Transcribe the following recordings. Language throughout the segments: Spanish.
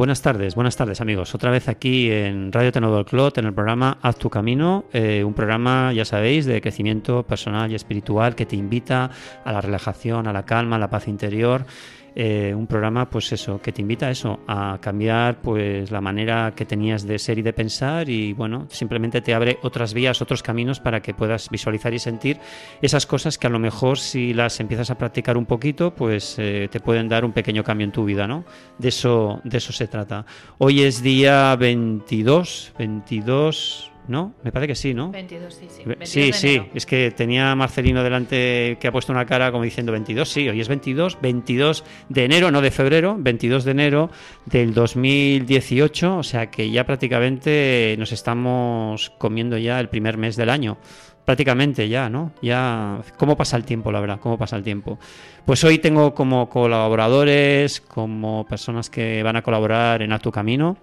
Buenas tardes, buenas tardes amigos. Otra vez aquí en Radio Tenodo Clot, en el programa Haz tu Camino, eh, un programa, ya sabéis, de crecimiento personal y espiritual que te invita a la relajación, a la calma, a la paz interior eh, un programa, pues eso, que te invita a eso, a cambiar pues la manera que tenías de ser y de pensar y bueno, simplemente te abre otras vías, otros caminos para que puedas visualizar y sentir esas cosas que a lo mejor si las empiezas a practicar un poquito, pues eh, te pueden dar un pequeño cambio en tu vida, ¿no? De eso, de eso se trata. Hoy es día 22, 22 ¿no? Me parece que sí, ¿no? 22, sí, sí. sí, sí, es que tenía Marcelino delante que ha puesto una cara como diciendo 22, sí, hoy es 22, 22 de enero, no de febrero, 22 de enero del 2018, o sea que ya prácticamente nos estamos comiendo ya el primer mes del año. Prácticamente ya, ¿no? Ya, ¿cómo pasa el tiempo, la verdad? ¿Cómo pasa el tiempo? Pues hoy tengo como colaboradores, como personas que van a colaborar en A Tu Camino,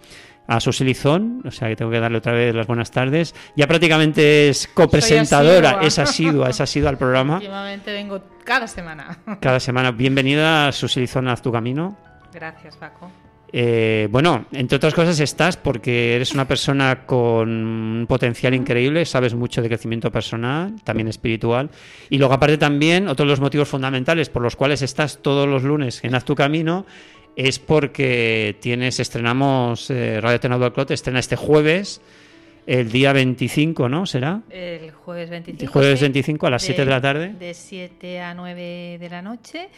a Susy o sea que tengo que darle otra vez las buenas tardes. Ya prácticamente es copresentadora, es asidua, es asidua al programa. Últimamente vengo cada semana. Cada semana. Bienvenida, Susy Lizón, a tu camino. Gracias, Paco. Eh, bueno, entre otras cosas estás porque eres una persona con un potencial increíble, sabes mucho de crecimiento personal, también espiritual, y luego aparte también otros de los motivos fundamentales por los cuales estás todos los lunes en Haz tu Camino es porque tienes, estrenamos eh, Radio Tenado Clot, estrena este jueves, el día 25, ¿no? ¿Será? El jueves 25. El jueves 25 a las 7 de, la tarde. De 7 a 9 de la noche.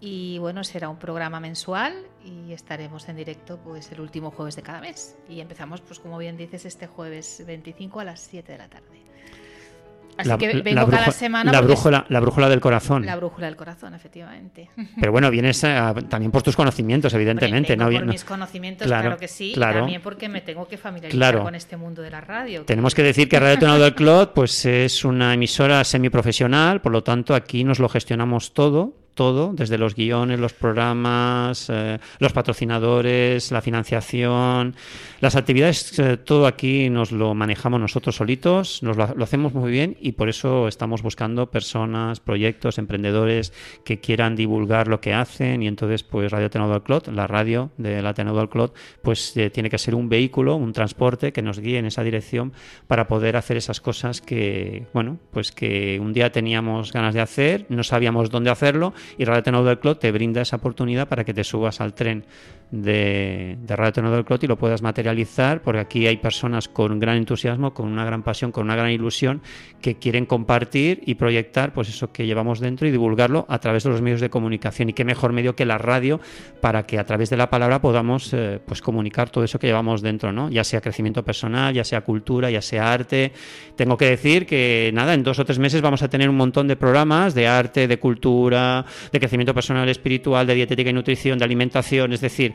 Y bueno, será un programa mensual y estaremos en directo pues el último jueves de cada mes. Y empezamos, pues como bien dices, este jueves 25 a las 7 de la tarde. Así que vengo cada semana. La brújula, la brújula del corazón. La brújula del corazón, efectivamente. Pero bueno, vienes también por tus conocimientos, evidentemente. ¿no? Por mis conocimientos, claro, que sí. Claro. Y también porque me tengo que familiarizar con este mundo de la radio. Tenemos que decir que Radio Tonado del Clot pues, es una emisora semiprofesional, por lo tanto, aquí nos lo gestionamos todo todo, desde los guiones, los programas, eh, los patrocinadores, la financiación, las actividades, eh, todo aquí nos lo manejamos nosotros solitos, nos lo, hacemos muy bien y por eso estamos buscando personas, proyectos, emprendedores que quieran divulgar lo que hacen y entonces pues Radio Tenado al Clot, la radio de la Tenado al Clot, pues eh, tiene que ser un vehículo, un transporte que nos guíe en esa dirección para poder hacer esas cosas que, bueno, pues que un día teníamos ganas de hacer, no sabíamos dónde hacerlo y Tenor del Clot te brinda esa oportunidad para que te subas al tren de, Radio Tenor del Clot y lo puedas materializar, porque aquí hay personas con gran entusiasmo, con una gran pasión, con una gran ilusión, que quieren compartir y proyectar pues eso que llevamos dentro y divulgarlo a través de los medios de comunicación. Y qué mejor medio que la radio para que a través de la palabra podamos eh, pues comunicar todo eso que llevamos dentro, ¿no? Ya sea crecimiento personal, ya sea cultura, ya sea arte. Tengo que decir que nada, en dos o tres meses vamos a tener un montón de programas de arte, de cultura, de crecimiento personal, espiritual, de dietética y nutrición, de alimentación, es decir,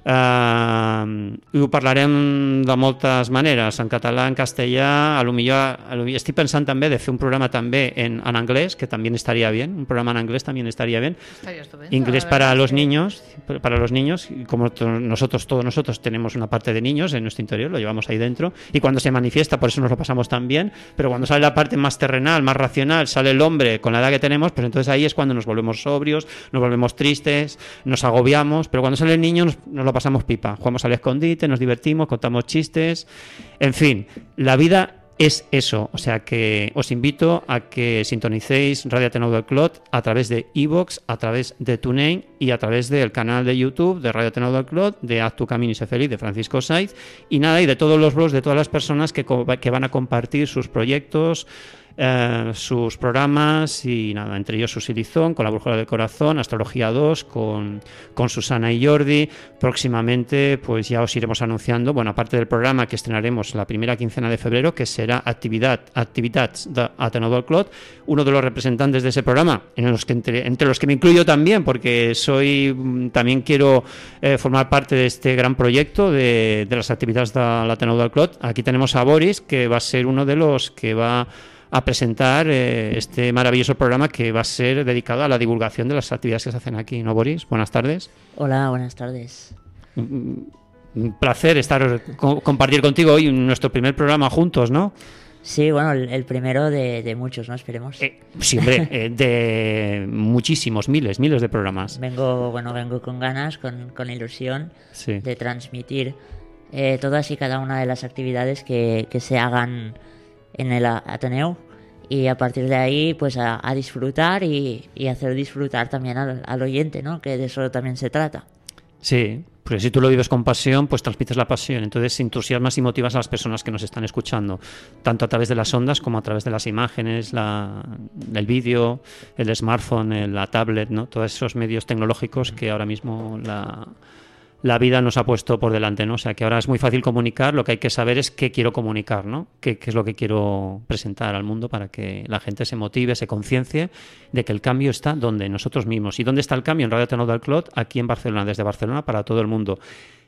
Uh, ho parlarem de moltes maneres, en català, en castellà, a lo millor, a lo millor estic pensant també de fer un programa també en, en anglès, que també estaria bien, un programa en anglès també estaría bien. Estaría inglés para los niños, para los niños, como nosotros, todos nosotros tenemos una parte de niños en nuestro interior, lo llevamos ahí dentro, y cuando se manifiesta, por eso nos lo pasamos tan bien, pero cuando sale la parte más terrenal, más racional, sale el hombre con la edad que tenemos, pues entonces ahí es cuando nos volvemos sobrios, nos volvemos tristes, nos agobiamos, pero cuando sale el niño nos, nos pasamos pipa. Jugamos al escondite, nos divertimos, contamos chistes. En fin, la vida es eso. O sea que os invito a que sintonicéis Radio Ateneo del Clot a través de Evox, a través de TuneIn y a través del canal de YouTube de Radio Ateneo del Clot, de Haz tu camino y sé feliz, de Francisco Saiz. Y nada, y de todos los blogs de todas las personas que, que van a compartir sus proyectos, eh, sus programas y nada, entre ellos su Silizón, con la Brújula del Corazón, Astrología 2, con, con, Susana y Jordi. Próximamente, pues ya os iremos anunciando, bueno, aparte del programa que estrenaremos la primera quincena de febrero, que será Actividad, Activitats de Clot, uno de los representantes de ese programa, los que entre, los que me incluyo también, porque soy mm, también quiero eh, formar parte de este gran proyecto de, de las actividades de la Clot. Aquí tenemos a Boris, que va a ser uno de los que va a presentar eh, este maravilloso programa que va a ser dedicado a la divulgación de las actividades que se hacen aquí, ¿no, Boris? Buenas tardes. Hola, buenas tardes. Un placer estar compartir contigo hoy nuestro primer programa juntos, ¿no? Sí, bueno, el, primero de, muchos, ¿no? Esperemos. Eh, sí, hombre, eh, de muchísimos, miles, miles de programas. Vengo, bueno, vengo con ganas, con, con ilusión de transmitir eh, todas y cada una de las actividades que, que, se hagan en el Ateneo y a partir de ahí, pues a, disfrutar y, y, hacer disfrutar también al, al oyente, ¿no? Que de eso también se trata. Sí, porque si tú lo vives con pasión, pues transmites la pasión. Entonces entusiasmas y motivas a las personas que nos están escuchando, tanto a través de las ondas como a través de las imágenes, la, el vídeo, el smartphone, la tablet, ¿no? Todos esos medios tecnológicos que ahora mismo la, la vida nos ha puesto por delante, ¿no? O sea, que ahora es muy fácil comunicar, lo que hay que saber es qué quiero comunicar, ¿no? Qué, es lo que quiero presentar al mundo para que la gente se motive, se conciencie de que el cambio está donde nosotros mismos. ¿Y dónde está el cambio? En Radio Tenor del Clot, aquí en Barcelona, desde Barcelona para todo el mundo.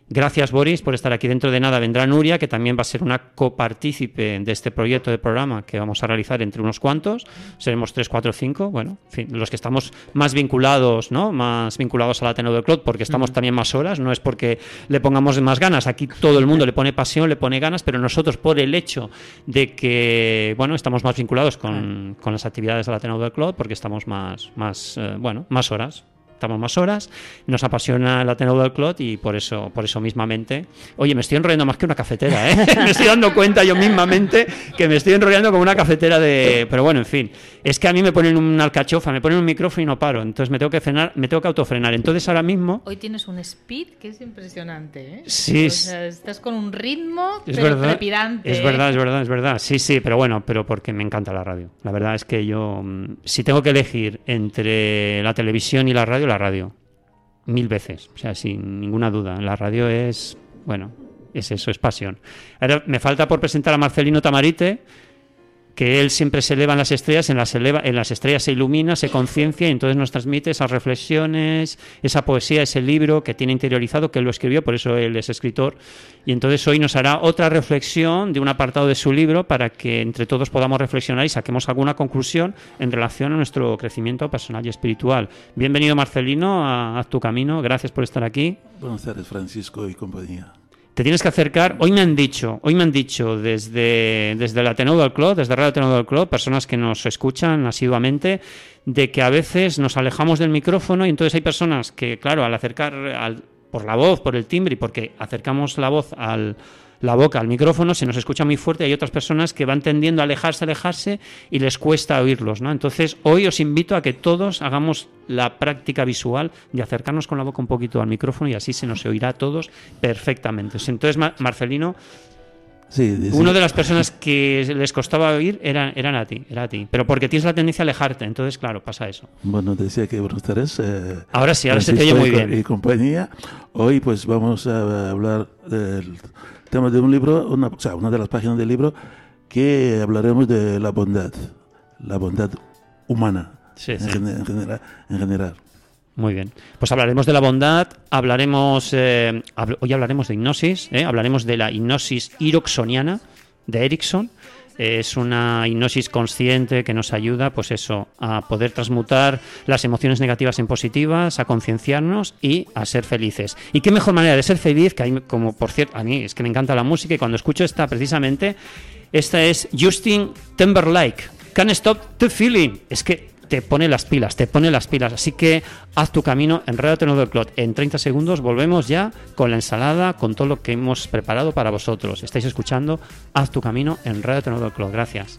Gracias, Boris, por estar aquí. Dentro de nada vendrá Nuria, que también va a ser una copartícipe de este proyecto de programa que vamos a realizar entre unos cuantos. Seremos tres, cuatro, cinco. Bueno, los que estamos más vinculados, ¿no? Más vinculados a la Ateneo del Clot, porque estamos también más horas. No es porque le pongamos más ganas. Aquí todo el mundo le pone pasión, le pone ganas, pero nosotros, por el hecho de que, bueno, estamos más vinculados con, con las actividades de la Ateneo del Clot, porque estamos más, más eh, bueno, más horas estamos más horas, nos apasiona la Ateneo del Clot y por eso, por eso mismamente. Oye, me estoy enrollando más que una cafetera, ¿eh? me estoy dando cuenta yo mismamente que me estoy enrollando como una cafetera de. Pero bueno, en fin. Es que a mí me ponen una alcachofa, me ponen un micrófono y no paro. Entonces me tengo que frenar, me tengo que autofrenar. Entonces ahora mismo. Hoy tienes un speed que es impresionante, ¿eh? Sí. O sea, estás con un ritmo es pero verdad. Es verdad, es verdad, es verdad. Sí, sí, pero bueno, pero porque me encanta la radio. La verdad es que yo, mm, si tengo que elegir entre la televisión y la radio, la radio mil veces, o sea, sin ninguna duda. La radio es, bueno, es eso, es pasión. Ahora me falta por presentar a Marcelino Tamarite, que él siempre se eleva en las estrellas, en las, estrellas se ilumina, se conciencia y entonces nos transmite esas reflexiones, esa poesía, ese libro que tiene interiorizado, que él lo escribió, por eso él es escritor. Y entonces hoy nos hará otra reflexión de un apartado de su libro para que entre todos podamos reflexionar y saquemos alguna conclusión en relación a nuestro crecimiento personal y espiritual. Bienvenido Marcelino a, a tu camino, gracias por estar aquí. Buenas tardes Francisco y compañía te tienes que acercar. Hoy me han dicho, hoy me han dicho desde, desde el Ateneo del Club, desde Radio Ateneo del Club, personas que nos escuchan asiduamente, de que a veces nos alejamos del micrófono y entonces hay personas que, claro, al acercar al, por la voz, por el timbre y porque acercamos la voz al, la boca al micrófono, se nos escucha muy fuerte, hay otras personas que van tendiendo a alejarse, alejarse y les cuesta oírlos, ¿no? Entonces, hoy os invito a que todos hagamos la práctica visual de acercarnos con la boca un poquito al micrófono y así se nos oirá a todos perfectamente. Entonces, Marcelino, Sí, Una de las personas que les costaba oír era, eran a ti, era a ti. Pero porque tienes la tendencia a alejarte, entonces, claro, pasa eso. Bueno, decía que buenas tardes. Eh, ahora sí, ahora se te oye muy bien. Y compañía. Hoy, pues, vamos a hablar del tema de un libro, una, o sea, una de las páginas del libro, que hablaremos de la bondad, la bondad humana en, general, en, general, Muy bien. Pues hablaremos de la bondad, hablaremos, eh, hoy hablaremos de hipnosis, ¿eh? hablaremos de la hipnosis iroxoniana de Erickson es una hipnosis consciente que nos ayuda, pues eso, a poder transmutar las emociones negativas en positivas, a concienciarnos y a ser felices. Y qué mejor manera de ser feliz, que hay, como por cierto, a mí es que me encanta la música y cuando escucho esta precisamente, esta es Justin Timberlake, Can't Stop the Feeling. Es que te pone las pilas, te pone las pilas. Así que haz tu camino, en Radio del Clot. En 30 segundos volvemos ya con la ensalada, con todo lo que hemos preparado para vosotros. Estáis escuchando Haz tu camino en Radio del Clot. Gracias.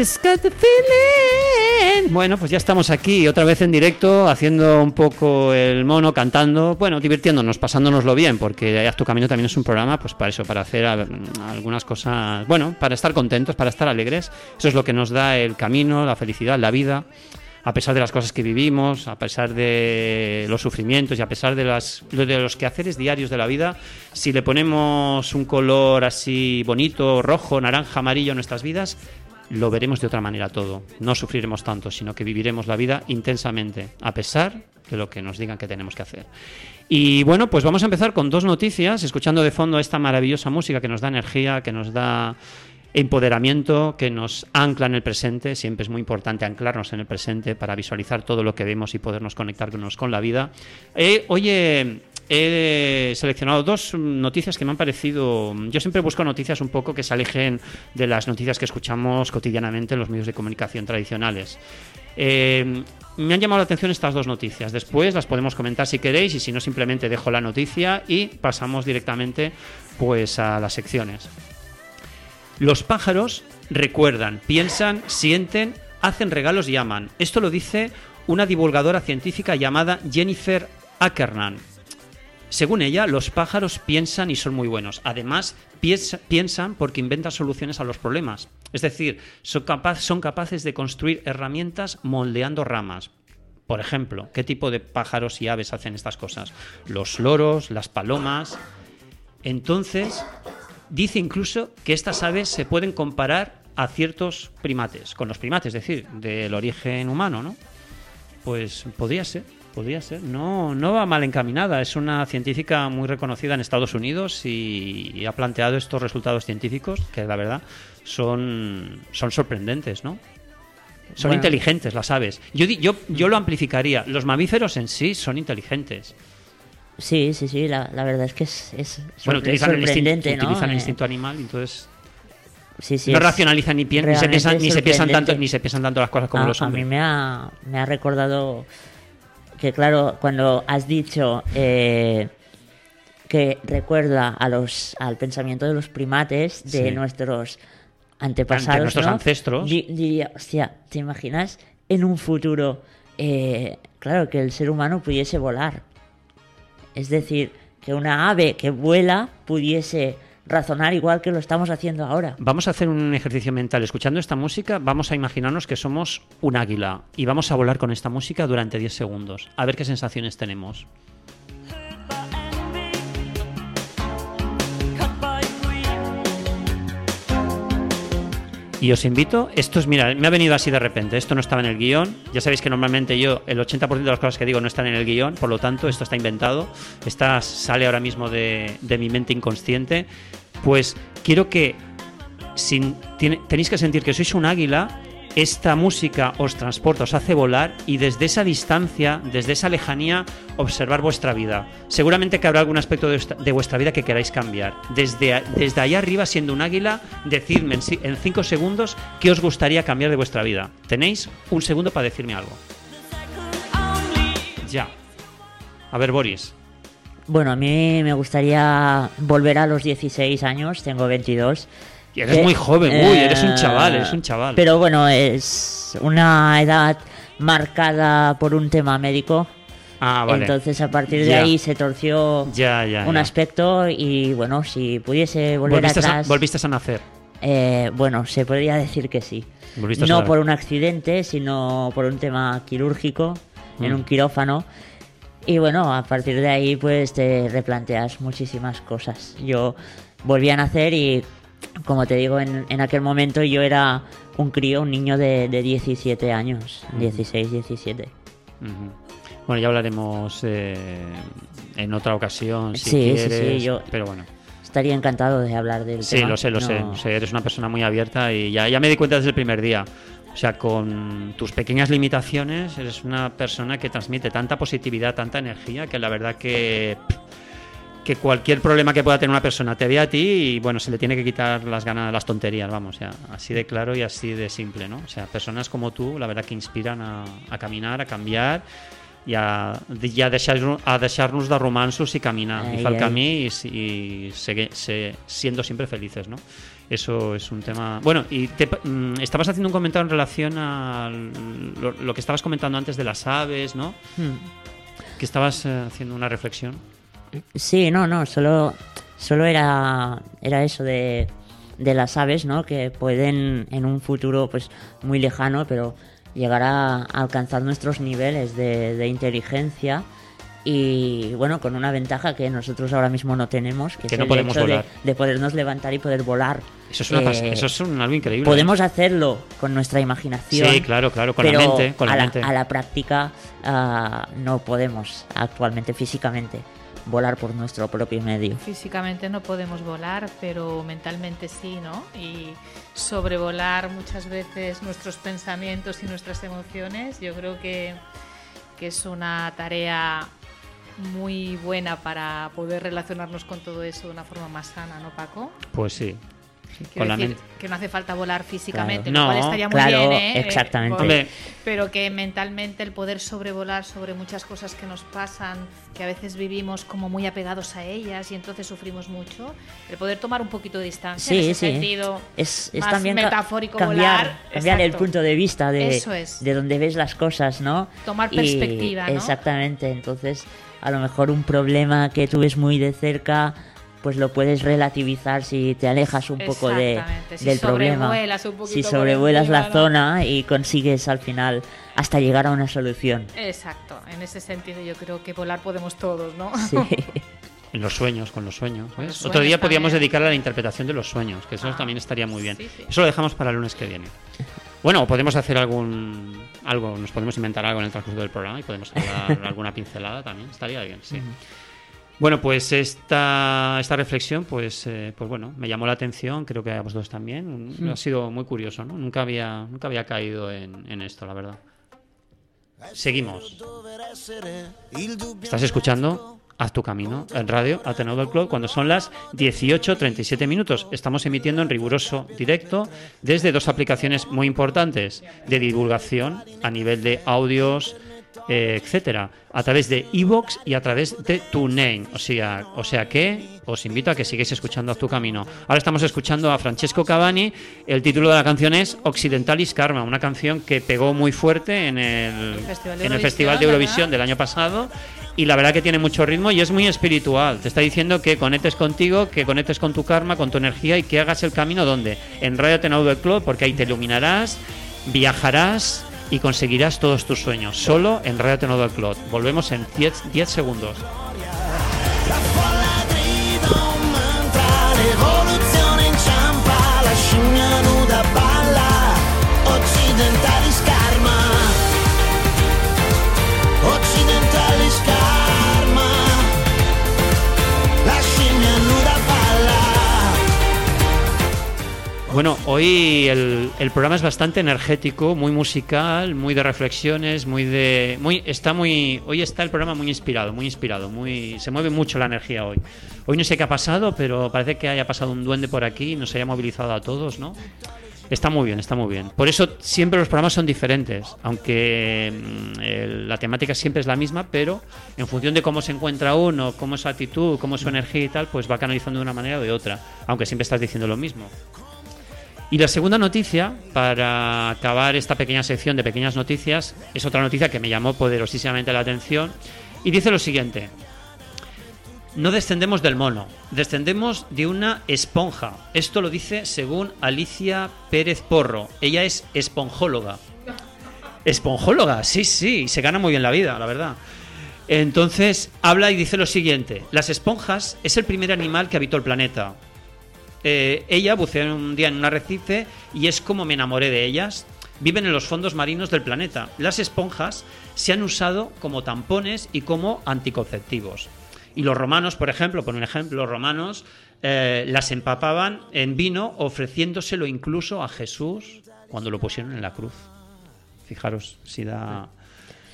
Just got the feeling. Bueno, pues ya estamos aquí otra vez en directo, haciendo un poco el mono, cantando, bueno, divirtiéndonos, pasándonoslo bien, porque Haz tu camino también es un programa, pues para eso, para hacer algunas cosas, bueno, para estar contentos, para estar alegres. Eso es lo que nos da el camino, la felicidad, la vida. A pesar de las cosas que vivimos, a pesar de los sufrimientos y a pesar de, los quehaceres diarios de la vida, si le ponemos un color así bonito, rojo, naranja, amarillo a nuestras vidas, lo veremos de otra manera todo. No sufriremos tanto, sino que viviremos la vida intensamente, a pesar de lo que nos digan que tenemos que hacer. Y bueno, pues vamos a empezar con dos noticias, escuchando de fondo esta maravillosa música que nos da energía, que nos da empoderamiento que nos ancla en el presente. Siempre es muy importante anclarnos en el presente para visualizar todo lo que vemos y podernos conectarnos con la vida. Eh, oye, he seleccionado dos noticias que me han parecido. Yo siempre busco noticias un poco que se alejen de las noticias que escuchamos cotidianamente en los medios de comunicación tradicionales. Eh, me han llamado la atención estas dos noticias. Después las podemos comentar si queréis y si no simplemente dejo la noticia y pasamos directamente pues a las secciones. Los pájaros recuerdan, piensan, sienten, hacen regalos y aman. Esto lo dice una divulgadora científica llamada Jennifer Ackerman. Según ella, los pájaros piensan y son muy buenos. Además, piensan porque inventan soluciones a los problemas. Es decir, son, son capaces de construir herramientas moldeando ramas. Por ejemplo, ¿qué tipo de pájaros y aves hacen estas cosas? Los loros, las palomas. Entonces, dice incluso que estas aves se pueden comparar a ciertos primates, con los primates, es decir, del origen humano, ¿no? Pues podría ser, podría ser. No, no va mal encaminada. Es una científica muy reconocida en Estados Unidos y, ha planteado estos resultados científicos que la verdad son, son sorprendentes, ¿no? Son inteligentes las aves. Yo, yo, yo lo amplificaría. Los mamíferos en sí son inteligentes. Sí, sí, sí, la, la verdad es que es, es bueno, utilizan el instinto, ¿no? utilizan el eh, instinto animal, entonces sí, sí, no racionalizan ni, ni, se ni se piensan tanto ni se piensan tanto las cosas como los hombres. A mí me ha, me ha recordado que claro, cuando has dicho eh, que recuerda a los al pensamiento de los primates de nuestros antepasados, de nuestros ancestros, diría, hostia, ¿te imaginas en un futuro eh, claro que el ser humano pudiese volar? Es decir, que una ave que vuela pudiese razonar igual que lo estamos haciendo ahora. Vamos a hacer un ejercicio mental. Escuchando esta música, vamos a imaginarnos que somos un águila y vamos a volar con esta música durante 10 segundos. A ver qué sensaciones tenemos. Y os invito, esto es, mira, me ha venido así de repente, esto no estaba en el guion, ya sabéis que normalmente yo el 80% de las cosas que digo no están en el guion, por lo tanto esto está inventado, esta sale ahora mismo de, mi mente inconsciente, pues quiero que sin, tenéis que sentir que sois un águila esta música os transporta, os hace volar y desde esa distancia, desde esa lejanía, observar vuestra vida. Seguramente que habrá algún aspecto de, vuestra vida que queráis cambiar. Desde, desde allá arriba, siendo un águila, decidme en, cinco segundos qué os gustaría cambiar de vuestra vida. Tenéis un segundo para decirme algo. Ya. A ver, Boris. Bueno, a mí me gustaría volver a los 16 años, tengo 22 y eres muy joven, uy, eres un chaval, eres un chaval. Pero bueno, es una edad marcada por un tema médico. Ah, vale. Entonces a partir de ahí se torció un aspecto y bueno, si pudiese volver atrás... ¿Volviste a nacer? Eh, bueno, se podría decir que sí. No por un accidente, sino por un tema quirúrgico en mm. un quirófano. Y bueno, a partir de ahí pues te replanteas muchísimas cosas. Yo volví a nacer y como te digo, en, en aquel momento yo era un crío, un niño de, de 17 años, 16, 17. Bueno, ya hablaremos eh, en otra ocasión. Si sí, sí, sí, yo pero bueno. Estaría encantado de hablar del sí, tema. Sí, lo sé, lo sé, Eres una persona muy abierta y ya, ya me di cuenta desde el primer día. O sea, con tus pequeñas limitaciones, eres una persona que transmite tanta positividad, tanta energía, que la verdad que que cualquier problema que pueda tener una persona te ve a ti y bueno, se le tiene que quitar las ganas, las tonterías, vamos, ya, así de claro y así de simple, ¿no? O sea, personas como tú, la verdad que inspiran a, a caminar, a cambiar y a, y a, deixar, a de romansos y caminar, ay, y fer el camí y, y seguir, se, siendo siempre felices, ¿no? Eso es un tema. Bueno, y te, mm, estabas haciendo un comentario en relación a lo, lo, que estabas comentando antes de las aves, ¿no? Hmm. Que estabas eh, haciendo una reflexión. Sí, no, no, solo, solo era, era eso de, de las aves, ¿no? Que pueden en un futuro pues muy lejano, pero llegar a alcanzar nuestros niveles de, inteligencia y bueno, con una ventaja que nosotros ahora mismo no tenemos, que, es el hecho De, podernos levantar y poder volar. Eso es, eh, eso es algo increíble. Podemos hacerlo con nuestra imaginación. Sí, claro, claro, con la mente. Con a, la, a, la, práctica ah, no podemos actualmente físicamente volar por nuestro propio medio. Físicamente no podemos volar, pero mentalmente sí, ¿no? Y sobrevolar muchas veces nuestros pensamientos y nuestras emociones, yo creo que, que es una tarea muy buena para poder relacionarnos con todo eso de una forma más sana, ¿no, Paco? Pues sí, que no hace falta volar físicamente, lo cual estaría muy bien, ¿eh? Exactamente. pero que mentalmente el poder sobrevolar sobre muchas cosas que nos pasan, que a veces vivimos como muy apegados a ellas y entonces sufrimos mucho, el poder tomar un poquito de distancia en ese sentido es, es también metafórico cambiar, cambiar el punto de vista de, de donde ves las cosas, ¿no? Tomar perspectiva, ¿no? Exactamente, entonces a lo mejor un problema que tú ves muy de cerca pues lo puedes relativizar si te alejas un poco de, del problema. si sobrevuelas la zona y consigues al final hasta llegar a una solución. Exacto, en ese sentido yo creo que volar podemos todos, ¿no? Sí. En los sueños, con los sueños. Otro día podríamos dedicar a la interpretación de los sueños, que eso ah, también estaría muy bien. Eso lo dejamos para el lunes que viene. Bueno, podemos hacer algún algo, nos podemos inventar algo en el transcurso del programa y podemos hablar alguna pincelada también. Estaría bien, sí. Bueno, pues esta, esta reflexión, pues, eh, pues bueno, me llamó la atención, creo que a vosotros también. Ha sido muy curioso, ¿no? Nunca había, nunca había caído en, esto, la verdad. Seguimos. ¿Estás escuchando? Haz tu camino en radio Ateneo del Club cuando son las 18.37 minutos. Estamos emitiendo en riguroso directo desde dos aplicaciones muy importantes de divulgación a nivel de audios, eh, etcétera, a través de Evox y a través de TuneIn. O sea, o sea que os invito a que sigáis escuchando a tu camino. Ahora estamos escuchando a Francesco Cavani. El título de la canción es Occidentalis Karma, una canción que pegó muy fuerte en el, en el Festival de Eurovisión del año pasado. Y la verdad que tiene mucho ritmo y es muy espiritual. Te está diciendo que conectes contigo, que conectes con tu karma, con tu energía y que hagas el camino donde? En Radio Tenau del Club, porque ahí te iluminarás, viajarás y conseguirás todos tus sueños. Solo en Radio Tenodo del Clot. Volvemos en 10 segundos. Bueno, hoy el, programa es bastante energético, muy musical, muy de reflexiones, muy de, muy está muy, hoy está el programa muy inspirado, muy inspirado, muy, se mueve mucho la energía hoy. Hoy no sé qué ha pasado, pero parece que haya pasado un duende por aquí y nos haya movilizado a todos, ¿no? Está muy bien, está muy bien. Por eso siempre los programas son diferentes, aunque mm, la temática siempre es la misma, pero en función de cómo se encuentra uno, cómo es su actitud, cómo es su energía y tal, pues va canalizando de una manera o de otra, aunque siempre estás diciendo lo mismo. Y la segunda noticia, para acabar esta pequeña sección de pequeñas noticias, es otra noticia que me llamó poderosísimamente la atención y dice lo siguiente. No descendemos del mono, descendemos de una esponja. Esto lo dice según Alicia Pérez Porro. Ella es esponjóloga. Esponjóloga, sí, sí, se gana muy bien la vida, la verdad. Entonces habla y dice lo siguiente. Las esponjas es el primer animal que habitó el planeta. Eh, ella buceó un día en un arrecife y es como me enamoré de ellas. Viven en los fondos marinos del planeta. Las esponjas se han usado como tampones y como anticonceptivos. Y los romanos, por ejemplo, por un ejemplo, los romanos eh, las empapaban en vino ofreciéndoselo incluso a Jesús cuando lo pusieron en la cruz. Fijaros si da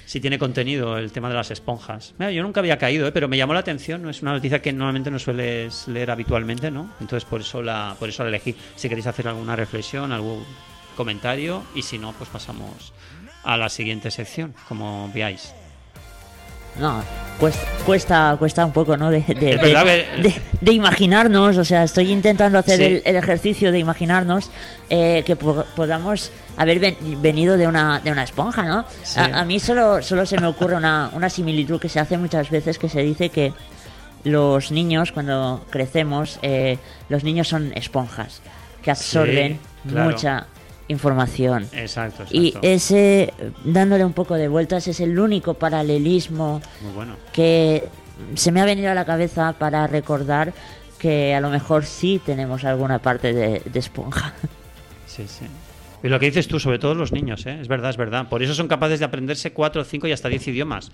si tiene contenido el tema de las esponjas. yo nunca había caído, ¿eh? pero me llamó la atención. No es una noticia que normalmente no sueles leer habitualmente, ¿no? Entonces por eso la, por eso la elegí. Si queréis hacer alguna reflexión, algún comentario, y si no, pues pasamos a la siguiente sección, como veáis. No, cuesta, cuesta, cuesta un poco, ¿no? De, de, imaginarnos, o sea, estoy intentando hacer el, ejercicio de imaginarnos eh, que podamos haber venido de una, de una esponja, ¿no? A, mí solo, solo se me ocurre una, una similitud que se hace muchas veces que se dice que los niños, cuando crecemos, eh, los niños son esponjas que absorben mucha información. Exacto, exacto. Y ese, dándole un poco de vueltas, es el único paralelismo que se me ha venido a la cabeza para recordar que a lo mejor sí tenemos alguna parte de, esponja. Sí, sí. Y lo que dices tú, sobre todo los niños, ¿eh? es verdad, es verdad. Por eso son capaces de aprenderse cuatro, cinco y hasta diez idiomas.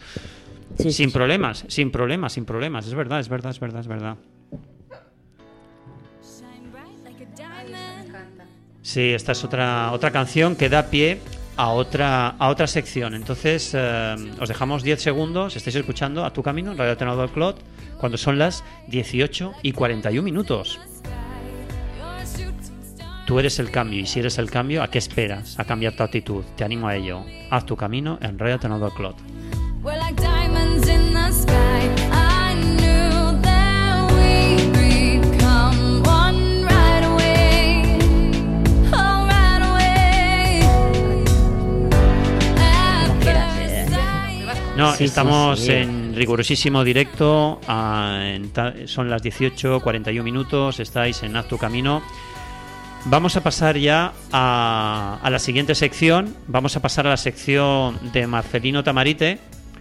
sin problemas, sin problemas, sin problemas. Es verdad, es verdad, es verdad, es verdad. Sí, esta es otra, otra canción que da pie a otra, a otra sección. Entonces, eh, os dejamos 10 segundos, estáis escuchando a tu camino, Radio Tenado Clot, cuando son las 18 y 41 minutos. Tú eres el cambio y si eres el cambio, ¿a qué esperas? A cambiar tu actitud. Te animo a ello. Haz tu camino en Radio Tenado Clot. No, estamos en rigurosísimo directo. son las 18.41 minutos. Estáis en Acto Camino. Vamos a pasar ya a, la siguiente sección. Vamos a pasar a la sección de Marcelino Tamarite.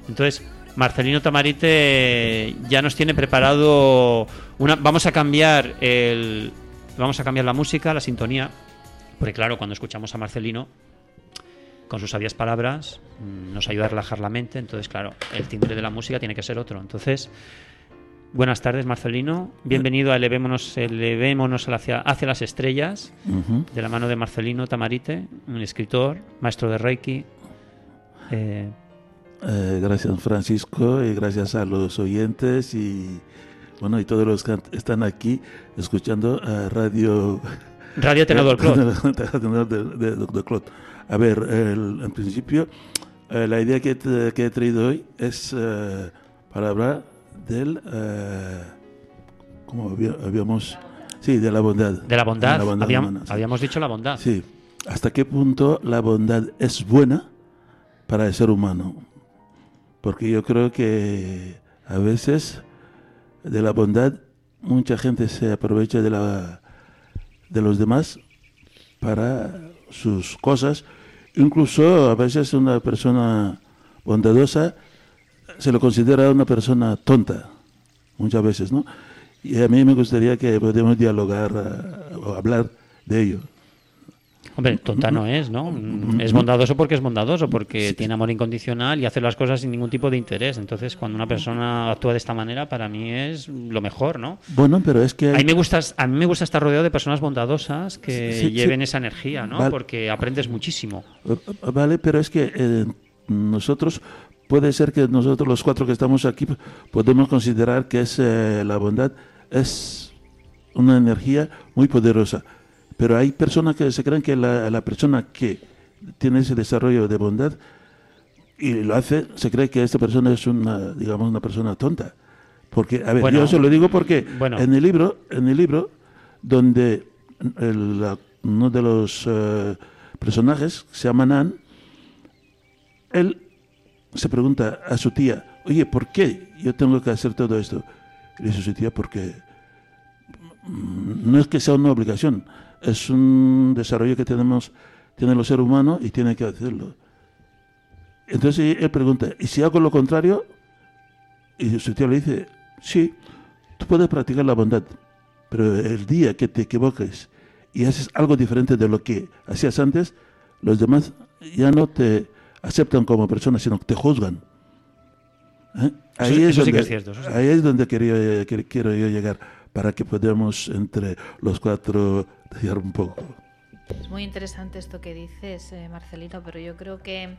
Entonces, Marcelino Tamarite ya nos tiene preparado una. Vamos a cambiar el. Vamos a cambiar la música, la sintonía. Porque claro, cuando escuchamos a Marcelino, con sus sabias palabras, mm, nos ayuda a relajar la mente. Entonces, claro, el timbre de la música tiene que ser otro. Entonces, buenas tardes, Marcelino. Bienvenido a Elevémonos, Elevémonos hacia, hacia las estrellas, de la mano de Marcelino Tamarite, un escritor, maestro de Reiki. Eh, eh, gracias, Francisco, y gracias a los oyentes y bueno, y todos los que están aquí escuchando a Radio Radio Tenedor de, de, A ver, en principio, eh, la idea que, que, he traído hoy es eh, para hablar del. Eh, ¿Cómo habíamos.? Sí, de la bondad. De la bondad. habíamos, dicho la bondad. Sí. ¿Hasta qué punto la bondad es buena para el ser humano? Porque yo creo que a veces de la bondad mucha gente se aprovecha de la de los demás para sus cosas. Incluso a veces una persona bondadosa se lo considera una persona tonta, muchas veces, ¿no? Y a mí me gustaría que podamos dialogar eh, o hablar de ello. Hombre, tonta no es, ¿no? Es bondadoso porque es bondadoso, porque tiene amor incondicional y hace las cosas sin ningún tipo de interés. Entonces, cuando una persona actúa de esta manera, para mí es lo mejor, ¿no? Bueno, pero es que... A mí me gusta, a mí me gusta estar rodeado de personas bondadosas que lleven esa energía, ¿no? Porque aprendes muchísimo. Eh, vale, pero es que eh, nosotros... Puede ser que nosotros los cuatro que estamos aquí podemos considerar que es eh, la bondad es una energía muy poderosa pero hay personas que se creen que la, persona que tiene ese desarrollo de bondad y lo hace, se cree que esta persona es una, digamos, una persona tonta. Porque, a ver, yo se lo digo porque en el libro, en el libro, donde uno de los eh, personajes, se llama Nan, él se pregunta a su tía, oye, ¿por qué yo tengo que hacer todo esto? Y dice su tía, porque mm, no es que sea una obligación, es un desarrollo que tenemos, tiene los seres humanos y tiene que hacerlo. Entonces él pregunta, ¿y si hago lo contrario? Y su tío le dice, sí, tú puedes practicar la bondad, pero el día que te equivoques y haces algo diferente de lo que hacías antes, los demás ya no te aceptan como persona, sino que te juzgan. ¿Eh? Ahí, es donde, ahí es donde quiero yo llegar para que podamos entre los cuatro decir un poco. Es muy interesante esto que dices, eh, Marcelino, pero yo creo que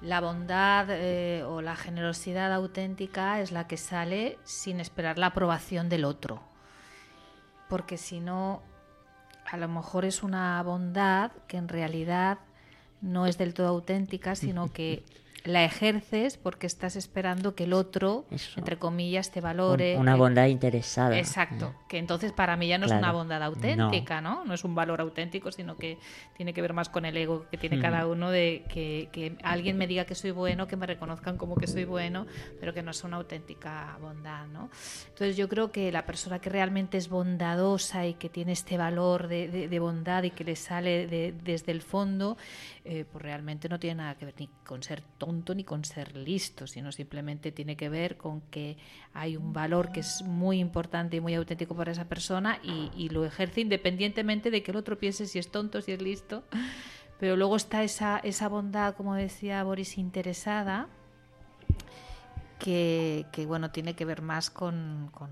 la bondad eh, o la generosidad auténtica es la que sale sin esperar la aprobación del otro. Porque si no, a lo mejor es una bondad que en realidad no es del todo auténtica, sino que la ejerces porque estás esperando que el otro, entre comillas, te valore. una bondad interesada. Exacto. Que entonces para mí ya no es una bondad auténtica, no. no. es un valor auténtico, sino que tiene que ver más con el ego que tiene cada uno de que, que, alguien me diga que soy bueno, que me reconozcan como que soy bueno, pero que no es una auténtica bondad, ¿no? Entonces yo creo que la persona que realmente es bondadosa y que tiene este valor de, de, bondad y que le sale desde el fondo, eh, pues realmente no tiene nada que ver ni con ser tonto ni con ser listo, sino simplemente tiene que ver con que hay un valor que es muy importante y muy auténtico para esa persona y, lo ejerce independientemente de que el otro piense si es tonto, si es listo. Pero luego está esa, esa bondad, como decía Boris, interesada, que, bueno, tiene que ver más con, con,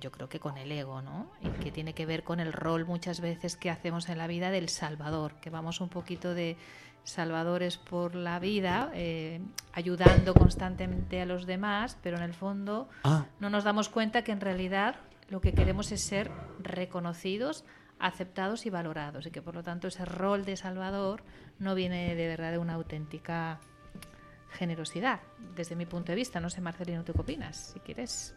yo creo que con el ego, ¿no? Y que tiene que ver con el rol muchas veces que hacemos en la vida del salvador, que vamos un poquito de salvadores por la vida, eh, ayudando constantemente a los demás, pero en el fondo ah. no nos damos cuenta que en realidad lo que queremos es ser reconocidos, aceptados y valorados, y que por lo tanto ese rol de salvador no viene de verdad de una auténtica generosidad, desde mi punto de vista. No sé, Marcelino, ¿tú qué opinas? Si quieres.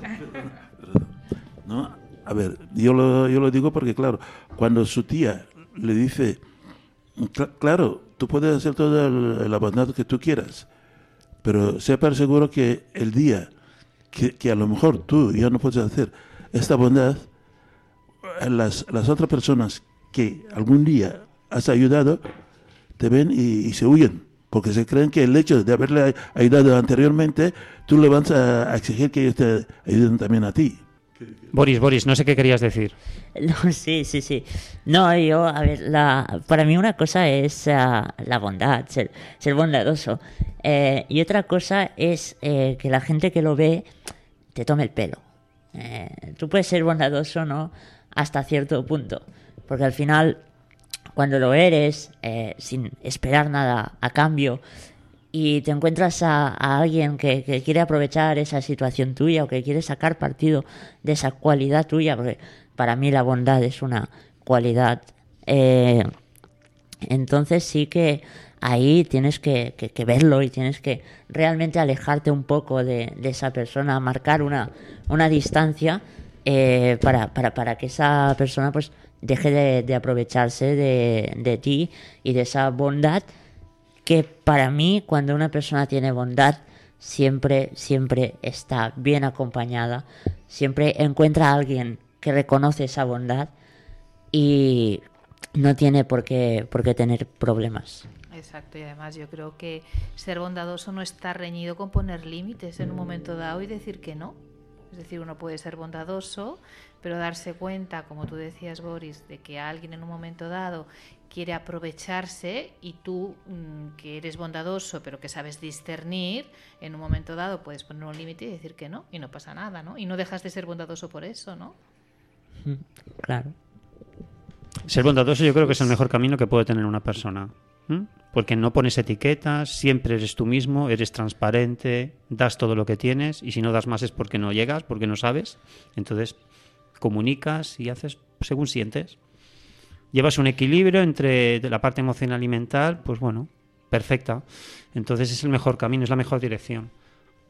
No, a ver, yo lo, yo lo digo porque, claro, cuando su tía le dice, claro, tú puedes hacer toda la bondad que tú quieras, pero sepa seguro que el día que, que, a lo mejor tú ya no puedes hacer esta bondad, las, las otras personas que algún día has ayudado te ven y se huyen porque se creen que el hecho de haberle ayudado anteriormente, tú le vas a exigir que ellos te ayuden también a ti. Boris, Boris, no sé qué querías decir. No, sí, sí, sí. No, yo, a ver, la, para mí una cosa es ah, la bondad, ser, ser bondadoso. Eh, y otra cosa es eh, que la gente que lo ve te tome el pelo. Eh, tú puedes ser bondadoso, ¿no? Hasta cierto punto. Porque al final cuando lo eres, eh, sin esperar nada a cambio, y te encuentras a, alguien que, quiere aprovechar esa situación tuya o que quiere sacar partido de esa cualidad tuya, porque para mí la bondad es una cualidad, eh, entonces sí que ahí tienes que, verlo y tienes que realmente alejarte un poco de, esa persona, marcar una, una distancia eh, para, para, para que esa persona pues deje de, aprovecharse de, ti y de esa bondad que para mí cuando una persona tiene bondad siempre, siempre está bien acompañada, siempre encuentra a alguien que reconoce esa bondad y no tiene por qué, por qué tener problemas. Exacto, y además yo creo que ser bondadoso no está reñido con poner límites en un momento dado y decir que no. Es decir, uno puede ser bondadoso, pero darse cuenta, como tú decías, Boris, de que alguien en un momento dado quiere aprovecharse y tú, mm, que eres bondadoso, pero que sabes discernir, en un momento dado puedes poner un límite y decir que no, y no pasa nada, ¿no? Y no dejas de ser bondadoso por eso, ¿no? Claro. Ser bondadoso yo creo que es el mejor camino que puede tener una persona. Porque no pones etiquetas, siempre eres tú mismo, eres transparente, das todo lo que tienes y si no das más es porque no llegas, porque no sabes. Entonces, comunicas y haces según sientes. Llevas un equilibrio entre la parte emocional y mental, pues bueno, perfecta. Entonces es el mejor camino, es la mejor dirección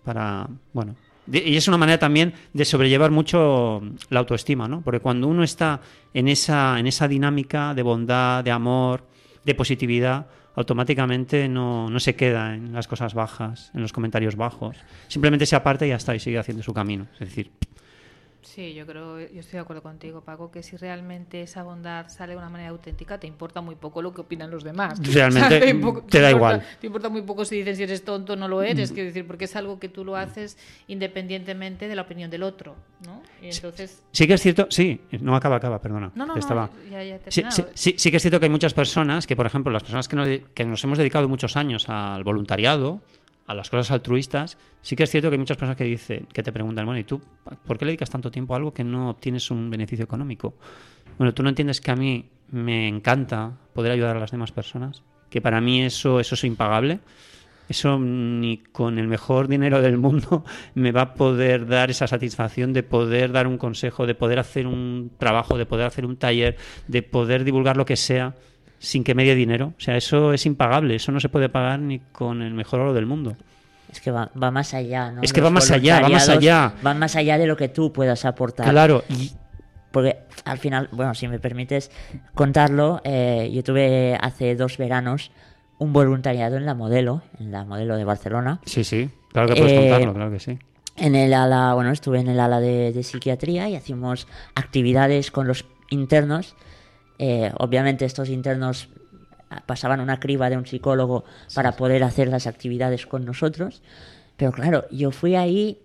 para, bueno, y es una manera también de sobrellevar mucho la autoestima, ¿no? Porque cuando uno está en esa, en esa dinámica de bondad, de amor, de positividad, automáticamente no, no, se queda en las cosas bajas, en los comentarios bajos. Simplemente se aparta y ya está, y sigue haciendo su camino. Es decir, Sí, yo creo, yo estoy de acuerdo contigo, Paco, que si realmente esa bondad sale de una manera auténtica, te importa muy poco lo que opinan los demás. Realmente te, da igual. Te importa muy poco si dicen si eres tonto o no lo eres, quiero decir, porque es algo que tú lo haces independientemente de la opinión del otro, ¿no? Y entonces... Sí, que es cierto, sí, no acaba, acaba, perdona. No, no, Estaba... ya, ya sí, sí, sí, que es cierto que hay muchas personas, que por ejemplo, las personas que nos, que nos hemos dedicado muchos años al voluntariado, a las cosas altruistas, sí que es cierto que hay muchas personas que dicen, que te preguntan, bueno, ¿y tú por qué le dedicas tanto tiempo a algo que no obtienes un beneficio económico? Bueno, tú no entiendes que a mí me encanta poder ayudar a las demás personas, que para mí eso, eso es impagable. Eso ni con el mejor dinero del mundo me va a poder dar esa satisfacción de poder dar un consejo, de poder hacer un trabajo, de poder hacer un taller, de poder divulgar lo que sea sin que me dé dinero. O sea, eso es impagable, eso no se puede pagar ni con el mejor oro del mundo. Es que va, más allá, ¿no? Es que va más allá, va más allá. Va más allá de lo que tú puedas aportar. Claro, y... Porque al final, bueno, si me permites contarlo, eh, yo tuve hace dos veranos un voluntariado en la modelo, en la modelo de Barcelona. Sí, sí, claro que puedes eh, contarlo, claro que sí. En el ala, bueno, estuve en el ala de, psiquiatría y hacíamos actividades con los internos. Eh, obviamente estos internos pasaban una criba de un psicólogo para poder hacer las actividades con nosotros. Pero claro, yo fui ahí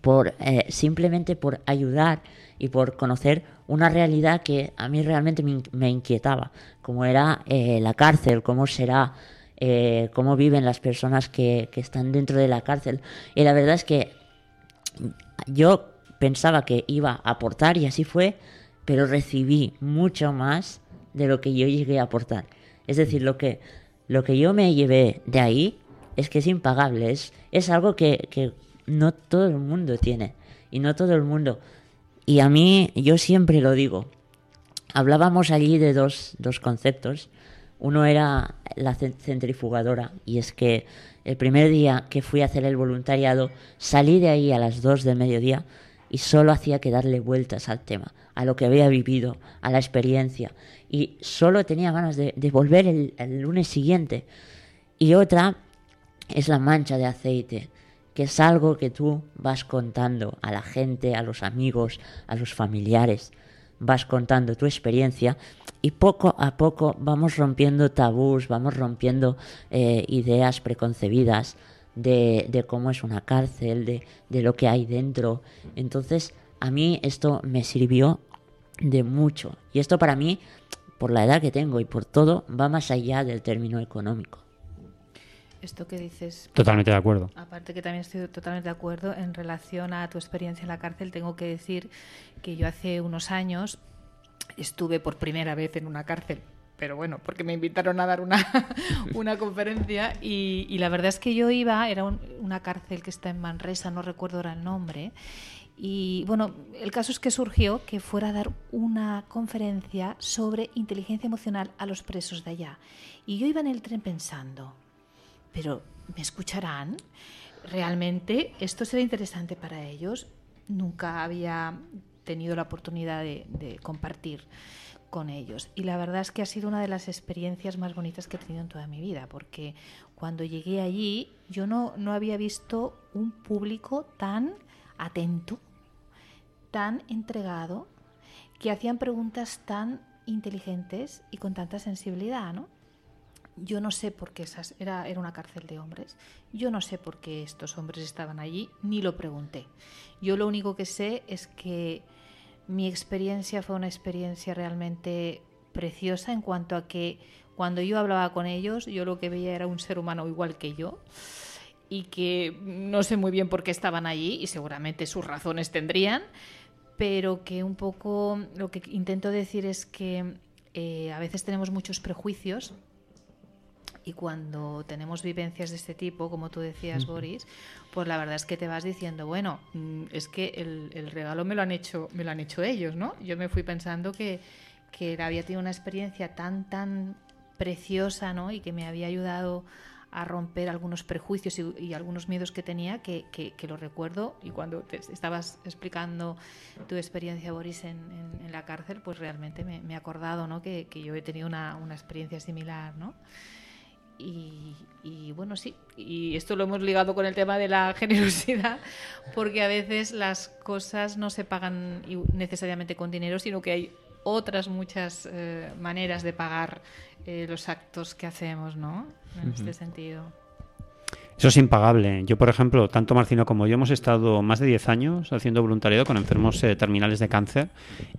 por eh, simplemente por ayudar y por conocer una realidad que a mí realmente me, inquietaba, como era eh, la cárcel, cómo será, eh, cómo viven las personas que, que están dentro de la cárcel. Y la verdad es que yo pensaba que iba a aportar y así fue, pero recibí mucho más de lo que yo llegué a aportar. Es decir, lo que, lo que yo me llevé de ahí es que es impagable, es, algo que, que no todo el mundo tiene y no todo el mundo. Y a mí, yo siempre lo digo, hablábamos allí de dos, dos conceptos. Uno era la centrifugadora, y es que el primer día que fui a hacer el voluntariado, salí de ahí a las dos del mediodía y solo hacía que darle vueltas al tema, a lo que había vivido, a la experiencia. Y solo tenía ganas de, volver el, lunes siguiente. Y otra es la mancha de aceite, que es algo que tú vas contando a la gente, a los amigos, a los familiares. Vas contando tu experiencia y poco a poco vamos rompiendo tabús, vamos rompiendo eh, ideas preconcebidas, de, cómo es una cárcel, de, de lo que hay dentro. Entonces, a mí esto me sirvió de mucho. Y esto para mí, por la edad que tengo y por todo, va más allá del término económico. Esto que dices. Totalmente de acuerdo. Aparte que también estoy totalmente de acuerdo en relación a tu experiencia en la cárcel, tengo que decir que yo hace unos años estuve por primera vez en una cárcel pero bueno, porque me invitaron a dar una, una conferencia y, la verdad es que yo iba, era una cárcel que está en Manresa, no recuerdo ahora el nombre, y bueno, el caso es que surgió que fuera a dar una conferencia sobre inteligencia emocional a los presos de allá. Y yo iba en el tren pensando, pero ¿me escucharán? ¿Realmente esto será interesante para ellos? Nunca había tenido la oportunidad de, de compartir con ellos. Y la verdad es que ha sido una de las experiencias más bonitas que he tenido en toda mi vida, porque cuando llegué allí yo no, no había visto un público tan atento, tan entregado, que hacían preguntas tan inteligentes y con tanta sensibilidad, ¿no? Yo no sé por qué esas, era, era una cárcel de hombres. Yo no sé por qué estos hombres estaban allí, ni lo pregunté. Yo lo único que sé es que mi experiencia fue una experiencia realmente preciosa en cuanto a que cuando yo hablaba con ellos, yo lo que veía era un ser humano igual que yo y que no sé muy bien por qué estaban allí y seguramente sus razones tendrían, pero que un poco lo que intento decir es que eh, a veces tenemos muchos prejuicios y cuando tenemos vivencias de este tipo, como tú decías, Boris, pues la verdad es que te vas diciendo, bueno, mm, es que el, regalo me lo han hecho, me lo han hecho ellos, ¿no? Yo me fui pensando que, que había tenido una experiencia tan, tan preciosa, ¿no? Y que me había ayudado a romper algunos prejuicios y, algunos miedos que tenía, que, que, lo recuerdo. Y cuando te estabas explicando tu experiencia, Boris, en, en, la cárcel, pues realmente me, me he acordado ¿no? que, que yo he tenido una, una experiencia similar. ¿no? Y, bueno, sí, y esto lo hemos ligado con el tema de la generosidad, porque a veces las cosas no se pagan necesariamente con dinero, sino que hay otras muchas eh, maneras de pagar eh, los actos que hacemos, ¿no? En este sentido. Eso es impagable. Yo, por ejemplo, tanto Marcino como yo hemos estado más de 10 años haciendo voluntariado con enfermos eh, terminales de cáncer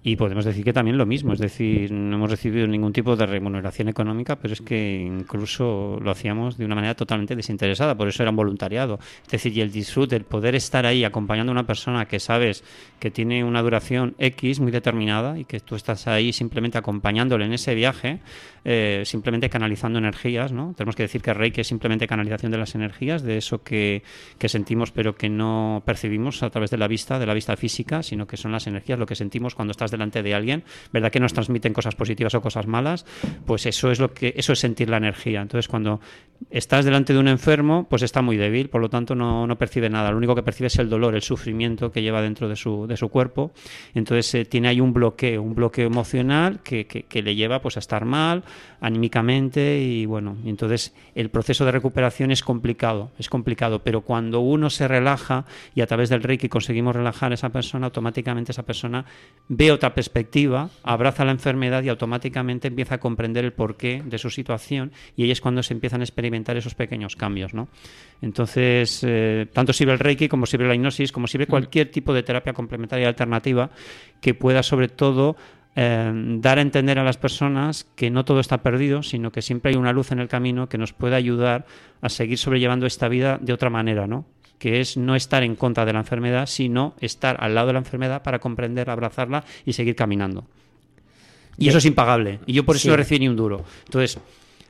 y podemos decir que también lo mismo. Es decir, no hemos recibido ningún tipo de remuneración económica, pero es que incluso lo hacíamos de una manera totalmente desinteresada. Por eso era un voluntariado. Es decir, y el disfrute, el poder estar ahí acompañando a una persona que sabes que tiene una duración X muy determinada y que tú estás ahí simplemente acompañándole en ese viaje, eh, simplemente canalizando energías, ¿no? Tenemos que decir que Reiki es simplemente canalización de las energías de eso que, que, sentimos pero que no percibimos a través de la vista, de la vista física, sino que son las energías, lo que sentimos cuando estás delante de alguien, ¿verdad? Que nos transmiten cosas positivas o cosas malas, pues eso es lo que, eso es sentir la energía. Entonces cuando estás delante de un enfermo, pues está muy débil, por lo tanto no, no percibe nada, lo único que percibe es el dolor, el sufrimiento que lleva dentro de su, de su cuerpo, entonces eh, tiene ahí un bloqueo, un bloqueo emocional que, que, que le lleva pues a estar mal, anímicamente y bueno, entonces el proceso de recuperación es complicado, es complicado, pero cuando uno se relaja y a través del Reiki conseguimos relajar a esa persona, automáticamente esa persona ve otra perspectiva, abraza la enfermedad y automáticamente empieza a comprender el porqué de su situación y ahí es cuando se empiezan a experimentar esos pequeños cambios, ¿no? Entonces, eh, tanto sirve el Reiki como sirve la hipnosis, como sirve cualquier tipo de terapia complementaria alternativa que pueda sobre todo Em, dar a entender a las personas que no todo está perdido, sino que siempre hay una luz en el camino que nos puede ayudar a seguir sobrellevando esta vida de otra manera, ¿no? que es no estar en contra de la enfermedad, sino estar al lado de la enfermedad para comprender, abrazarla y seguir caminando. Y eso es impagable. Y yo por eso no recibí ni un duro. Entonces,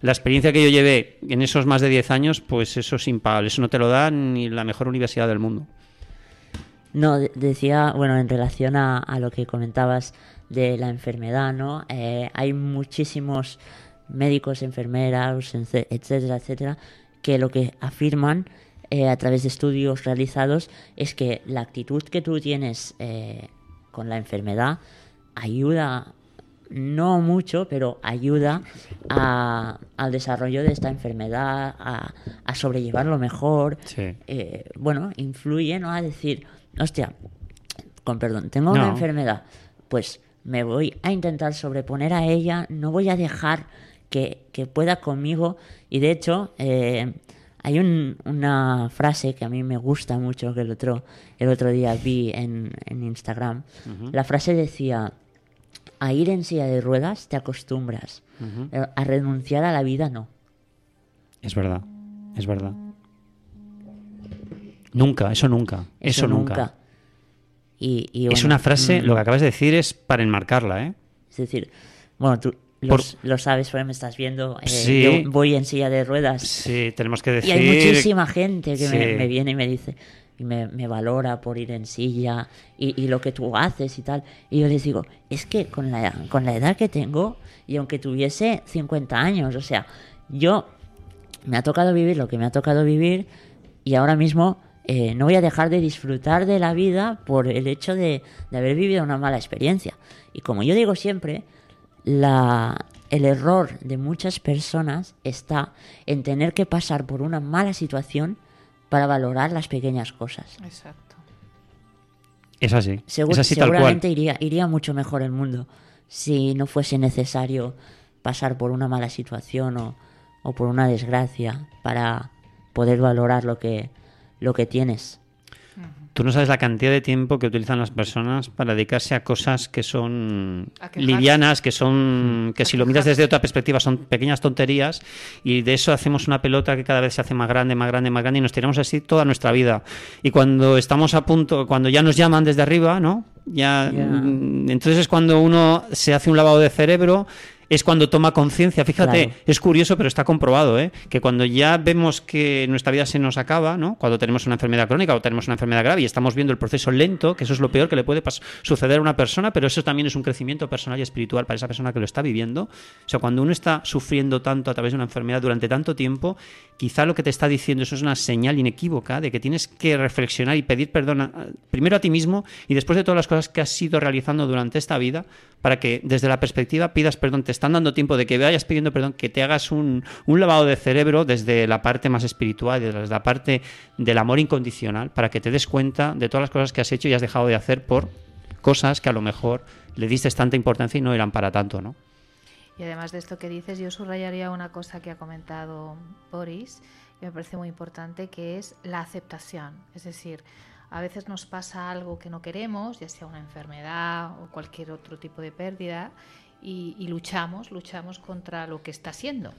la experiencia que yo llevé en esos más de 10 años, pues eso es impagable. Eso no te lo da ni la mejor universidad del mundo. No, decía, bueno, en relación a, a lo que comentabas de la enfermedad, ¿no? Eh, hay muchísimos médicos, enfermeras, etcétera, etcétera, que lo que afirman eh, a través de estudios realizados es que la actitud que tú tienes eh, con la enfermedad ayuda, no mucho, pero ayuda al desarrollo de esta enfermedad, a, sobrellevarlo mejor. bueno, influye, ¿no? A decir, hostia, con perdón, tengo una enfermedad, pues me voy a intentar sobreponer a ella, no voy a dejar que, pueda conmigo. Y de hecho, eh, hay una frase que a mí me gusta mucho, que el otro, el otro día vi en, Instagram. La frase decía, a ir en silla de ruedas te acostumbras, eh, a renunciar a la vida no. Es verdad, es verdad. Nunca, eso nunca, eso, nunca es una frase, mm. lo que acabas de decir es para enmarcarla, ¿eh? Es decir, bueno, tú lo sabes, porque me estás viendo. Eh, yo voy en silla de ruedas. Sí, tenemos que decir. Y hay muchísima gente que me, viene y me dice, y me, valora por ir en silla y, lo que tú haces y tal. Y yo les digo, es que con la, con la edad que tengo, y aunque tuviese 50 años, o sea, yo me ha tocado vivir lo que me ha tocado vivir y ahora mismo eh, no voy a dejar de disfrutar de la vida por el hecho de, haber vivido una mala experiencia. Y como yo digo siempre, la, el error de muchas personas está en tener que pasar por una mala situación para valorar las pequeñas cosas. Exacto. Es así. seguramente Iría, iría mucho mejor el mundo si no fuese necesario pasar por una mala situación o, o por una desgracia para poder valorar lo que, lo que tienes. Tú no sabes la cantidad de tiempo que utilizan las personas para dedicarse a cosas que son livianas, que son que si lo miras desde otra perspectiva son pequeñas tonterías y de eso hacemos una pelota que cada vez se hace más grande, más grande, más grande y nos tiramos así toda nuestra vida. Y cuando estamos a punto, cuando ya nos llaman desde arriba, ¿no? Ya mm, entonces es cuando uno se hace un lavado de cerebro es cuando toma conciencia. Fíjate, es curioso, pero está comprobado, ¿eh? que cuando ya vemos que nuestra vida se nos acaba, ¿no? cuando tenemos una enfermedad crónica o tenemos una enfermedad grave y estamos viendo el proceso lento, que eso es lo peor que le puede suceder a una persona, pero eso también es un crecimiento personal y espiritual para esa persona que lo está viviendo. O sea, cuando uno está sufriendo tanto a través de una enfermedad durante tanto tiempo, quizá lo que te está diciendo eso es una señal inequívoca de que tienes que reflexionar y pedir perdón primero a ti mismo y después de todas las cosas que has ido realizando durante esta vida para que desde la perspectiva pidas perdón. Te están dando tiempo de que vayas pidiendo perdón, que te hagas un, lavado de cerebro desde la parte más espiritual, desde la parte del amor incondicional, para que te des cuenta de todas las cosas que has hecho y has dejado de hacer por cosas que a lo mejor le diste tanta importancia y no eran para tanto, ¿no? Y además de esto que dices, yo subrayaría una cosa que ha comentado Boris, que me parece muy importante, que es la aceptación. Es decir, a veces nos pasa algo que no queremos, ya sea una enfermedad o cualquier otro tipo de pérdida, y, luchamos, luchamos contra lo que está siendo.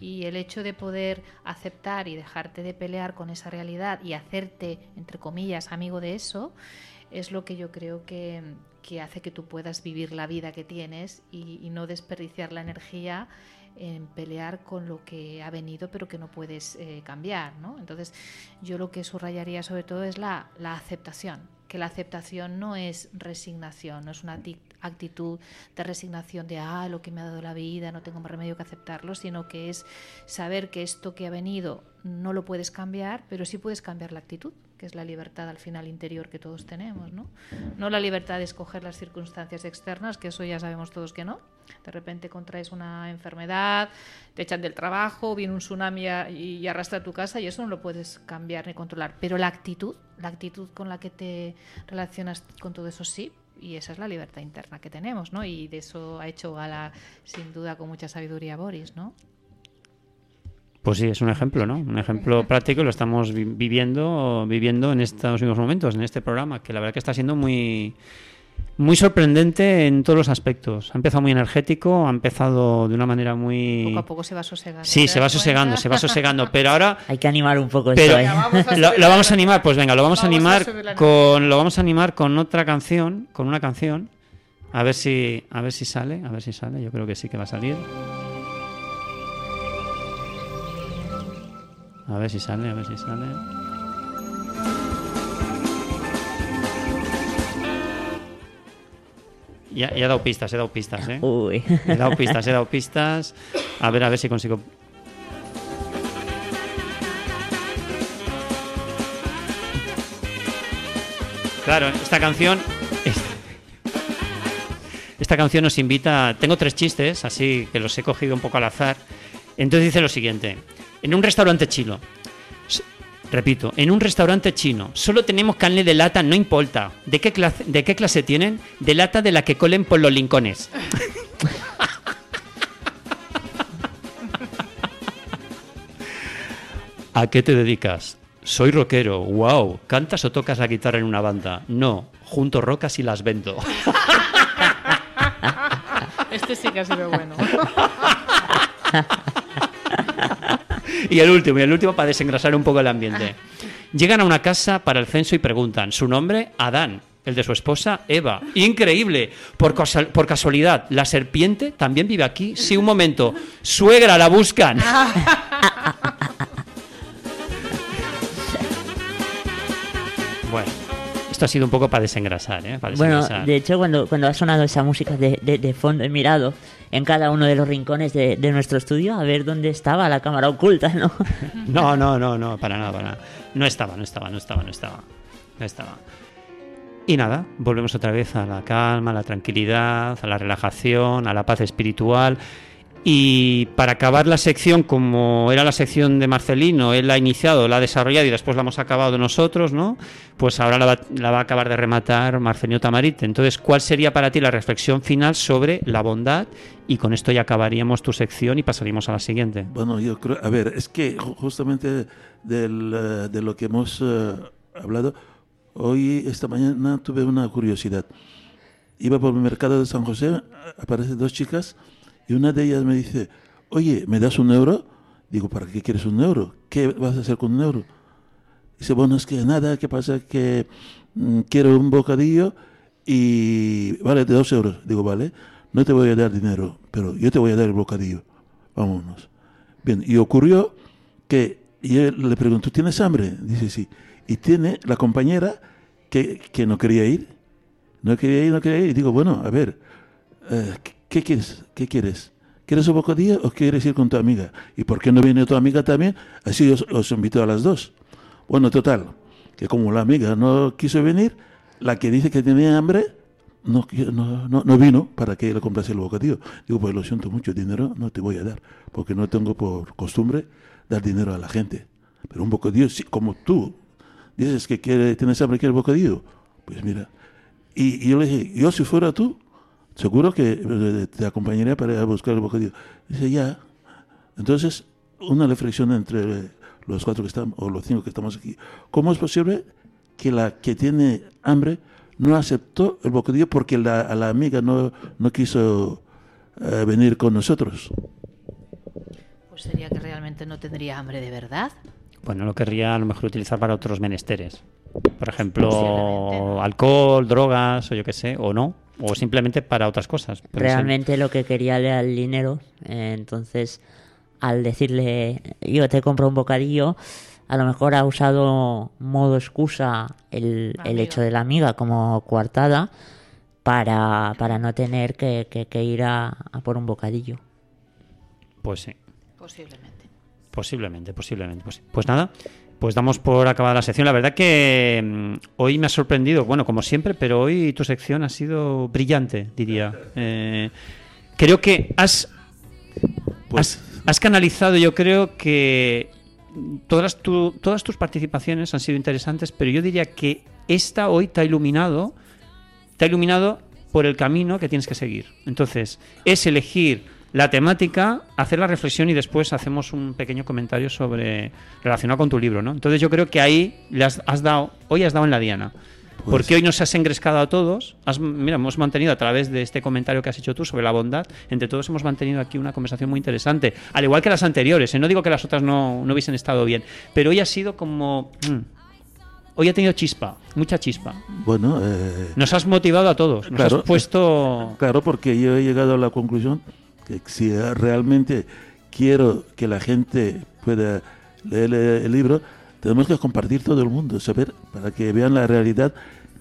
Y el hecho de poder aceptar y dejarte de pelear con esa realidad y hacerte, entre comillas, amigo de eso, es lo que yo creo que, hace que tú puedas vivir la vida que tienes y, no desperdiciar la energía en pelear con lo que ha venido pero que no puedes eh, cambiar. ¿no? Entonces yo lo que subrayaría sobre todo es la, la aceptación, que la aceptación no es resignación, no es una actitud de resignación de, ah, lo que me ha dado la vida, no tengo más remedio que aceptarlo, sino que es saber que esto que ha venido no lo puedes cambiar, pero sí puedes cambiar la actitud, que es la libertad al final interior que todos tenemos, ¿no? No la libertad de escoger las circunstancias externas, que eso ya sabemos todos que no. De repente contraes una enfermedad, te echan del trabajo, viene un tsunami y arrastra tu casa y eso no lo puedes cambiar ni controlar. Pero la actitud, la actitud con la que te relacionas con todo eso sí, y esa es la libertad interna que tenemos, ¿no? Y de eso ha hecho gala, sin duda, con mucha sabiduría Boris, ¿no? Pues sí, es un ejemplo, ¿no? Un ejemplo práctico, lo estamos viviendo, viviendo en estos mismos momentos, en este programa, que la verdad que está siendo muy, muy sorprendente en todos los aspectos. Ha empezado muy energético, ha empezado de una manera muy... Poco a poco se va sosegando. Sí, se va sosegando, se va sosegando, pero ahora... Hay que animar un poco pero ¿eh? lo, vamos a animar, pues venga, lo vamos, a animar con lo vamos a animar con otra canción, con una canción. A ver si a ver si sale, a ver si sale, yo creo que sí que va a salir. A ver si sale, a ver si sale. Ya, he dado pistas, he dado pistas, ¿eh? Uy. He dado pistas, he dado pistas. A ver, a ver si consigo. Claro, esta canción. Esta canción nos invita. Tengo tres chistes, así que los he cogido un poco al azar. Entonces dice lo siguiente: En un restaurante chino, Repito, en un restaurante chino solo tenemos carne de lata, no importa. ¿De qué clase, de qué clase tienen? De lata de la que colen por los lincones. ¿A qué te dedicas? Soy rockero. Wow. ¿Cantas o tocas la guitarra en una banda? No. Junto rocas y las vendo. Este sí que ha sido bueno. y el último, y el último para desengrasar un poco el ambiente. Llegan a una casa para el censo y preguntan, su nombre, Adán, el de su esposa, Eva. Increíble. Por, por casualidad, ¿la serpiente también vive aquí? Sí, un momento. Suegra, la buscan. bueno. Esto ha sido un poco para desengrasar, ¿eh? bueno, de hecho, cuando, cuando ha sonado esa música de, de fondo, he mirado en cada uno de los rincones de, nuestro estudio a ver dónde estaba la cámara oculta, ¿no? No, no, no, no, para nada, para nada. No estaba, no estaba, no estaba, no estaba. No estaba. Y nada, volvemos otra vez a la calma, a la tranquilidad, a la relajación, a la paz espiritual y para acabar la sección, como era la sección de Marcelino, él la ha iniciado, la ha desarrollado y después la hemos acabado nosotros, ¿no? Pues ahora la va, a acabar de rematar Marcelino Tamarite. Entonces, ¿cuál sería para ti la reflexión final sobre la bondad? Y con esto ya acabaríamos tu sección y pasaríamos a la siguiente. Bueno, yo creo, a ver, es que justamente del, eh, de lo que hemos eh, hablado, hoy, esta mañana, tuve una curiosidad. Iba por el mercado de San José, aparecen dos chicas y una de ellas me dice, oye, ¿me das un euro? Digo, ¿para qué quieres un euro? ¿Qué vas a hacer con un euro? Dice, bueno, es que nada, ¿qué pasa? Que mm, quiero un bocadillo y vale de dos euros. Digo, vale, no te voy a dar dinero, pero yo te voy a dar el bocadillo. Vámonos. Bien, y ocurrió que yo le pregunto, ¿tienes hambre? Dice, sí. Y tiene la compañera que, que no quería ir. No quería ir, no quería ir. Y digo, bueno, a ver, eh, ¿qué quieres? ¿Qué quieres? ¿Quieres un bocadillo o quieres ir con tu amiga? ¿Y por qué no viene tu amiga también? Así os, os invito a las dos. Bueno, total, que como la amiga no quiso venir, la que dice que tenía hambre no, no, no, vino para que le comprase el bocadillo. Digo, pues lo siento mucho, dinero no te voy a dar, porque no tengo por costumbre dar dinero a la gente. Pero un bocadillo, sí, como tú dices que quiere, tienes hambre, quieres bocadillo, pues mira. Y, y yo le dije, yo si fuera tú, seguro que eh, te acompañaría para ir a buscar el bocadillo. Dice, ya. Entonces, una reflexión entre los cuatro que estamos, o los cinco que estamos aquí. ¿Cómo es posible que la que tiene hambre no aceptó el bocadillo porque la, a la amiga no, no quiso eh, venir con nosotros? Pues sería que realmente no tendría hambre de verdad. Bueno, lo querría a lo mejor utilizar para otros menesteres. Por ejemplo, alcohol, drogas o yo qué sé, o no. O simplemente para otras cosas. Realmente lo que quería era el dinero, eh, entonces al decirle yo te compro un bocadillo, a lo mejor ha usado modo excusa el, hecho de la amiga como coartada para, para no tener que, ir a, por un bocadillo. Pues sí. Posiblemente. Posiblemente, posiblemente. Pues, pues nada, pues damos por acabada la sección. La verdad que mm, hoy me ha sorprendido, bueno, como siempre, pero hoy tu sección ha sido brillante, diría. Eh, creo que has, pues... has, canalizado, yo creo que todas, todas tus participaciones han sido interesantes, pero yo diría que esta hoy te ha iluminado, te ha iluminado por el camino que tienes que seguir. Entonces, es elegir la temática, hacer la reflexión y después hacemos un pequeño comentario sobre relacionado con tu libro, ¿no? Entonces yo creo que ahí le has, dado, hoy has dado en la diana. Pues porque hoy nos has engrescado a todos. mira, hemos mantenido a través de este comentario que has hecho tú sobre la bondad, entre todos hemos mantenido aquí una conversación muy interesante. Al igual que las anteriores, ¿eh? no digo que las otras no, no, hubiesen estado bien, pero hoy ha sido como... Mm, hoy ha tenido chispa, mucha chispa. Bueno, eh, nos has motivado a todos, nos has puesto... Claro, porque yo he llegado a la conclusión si realmente quiero que la gente pueda leer el libro, tenemos que compartir todo el mundo, saber, para que vean la realidad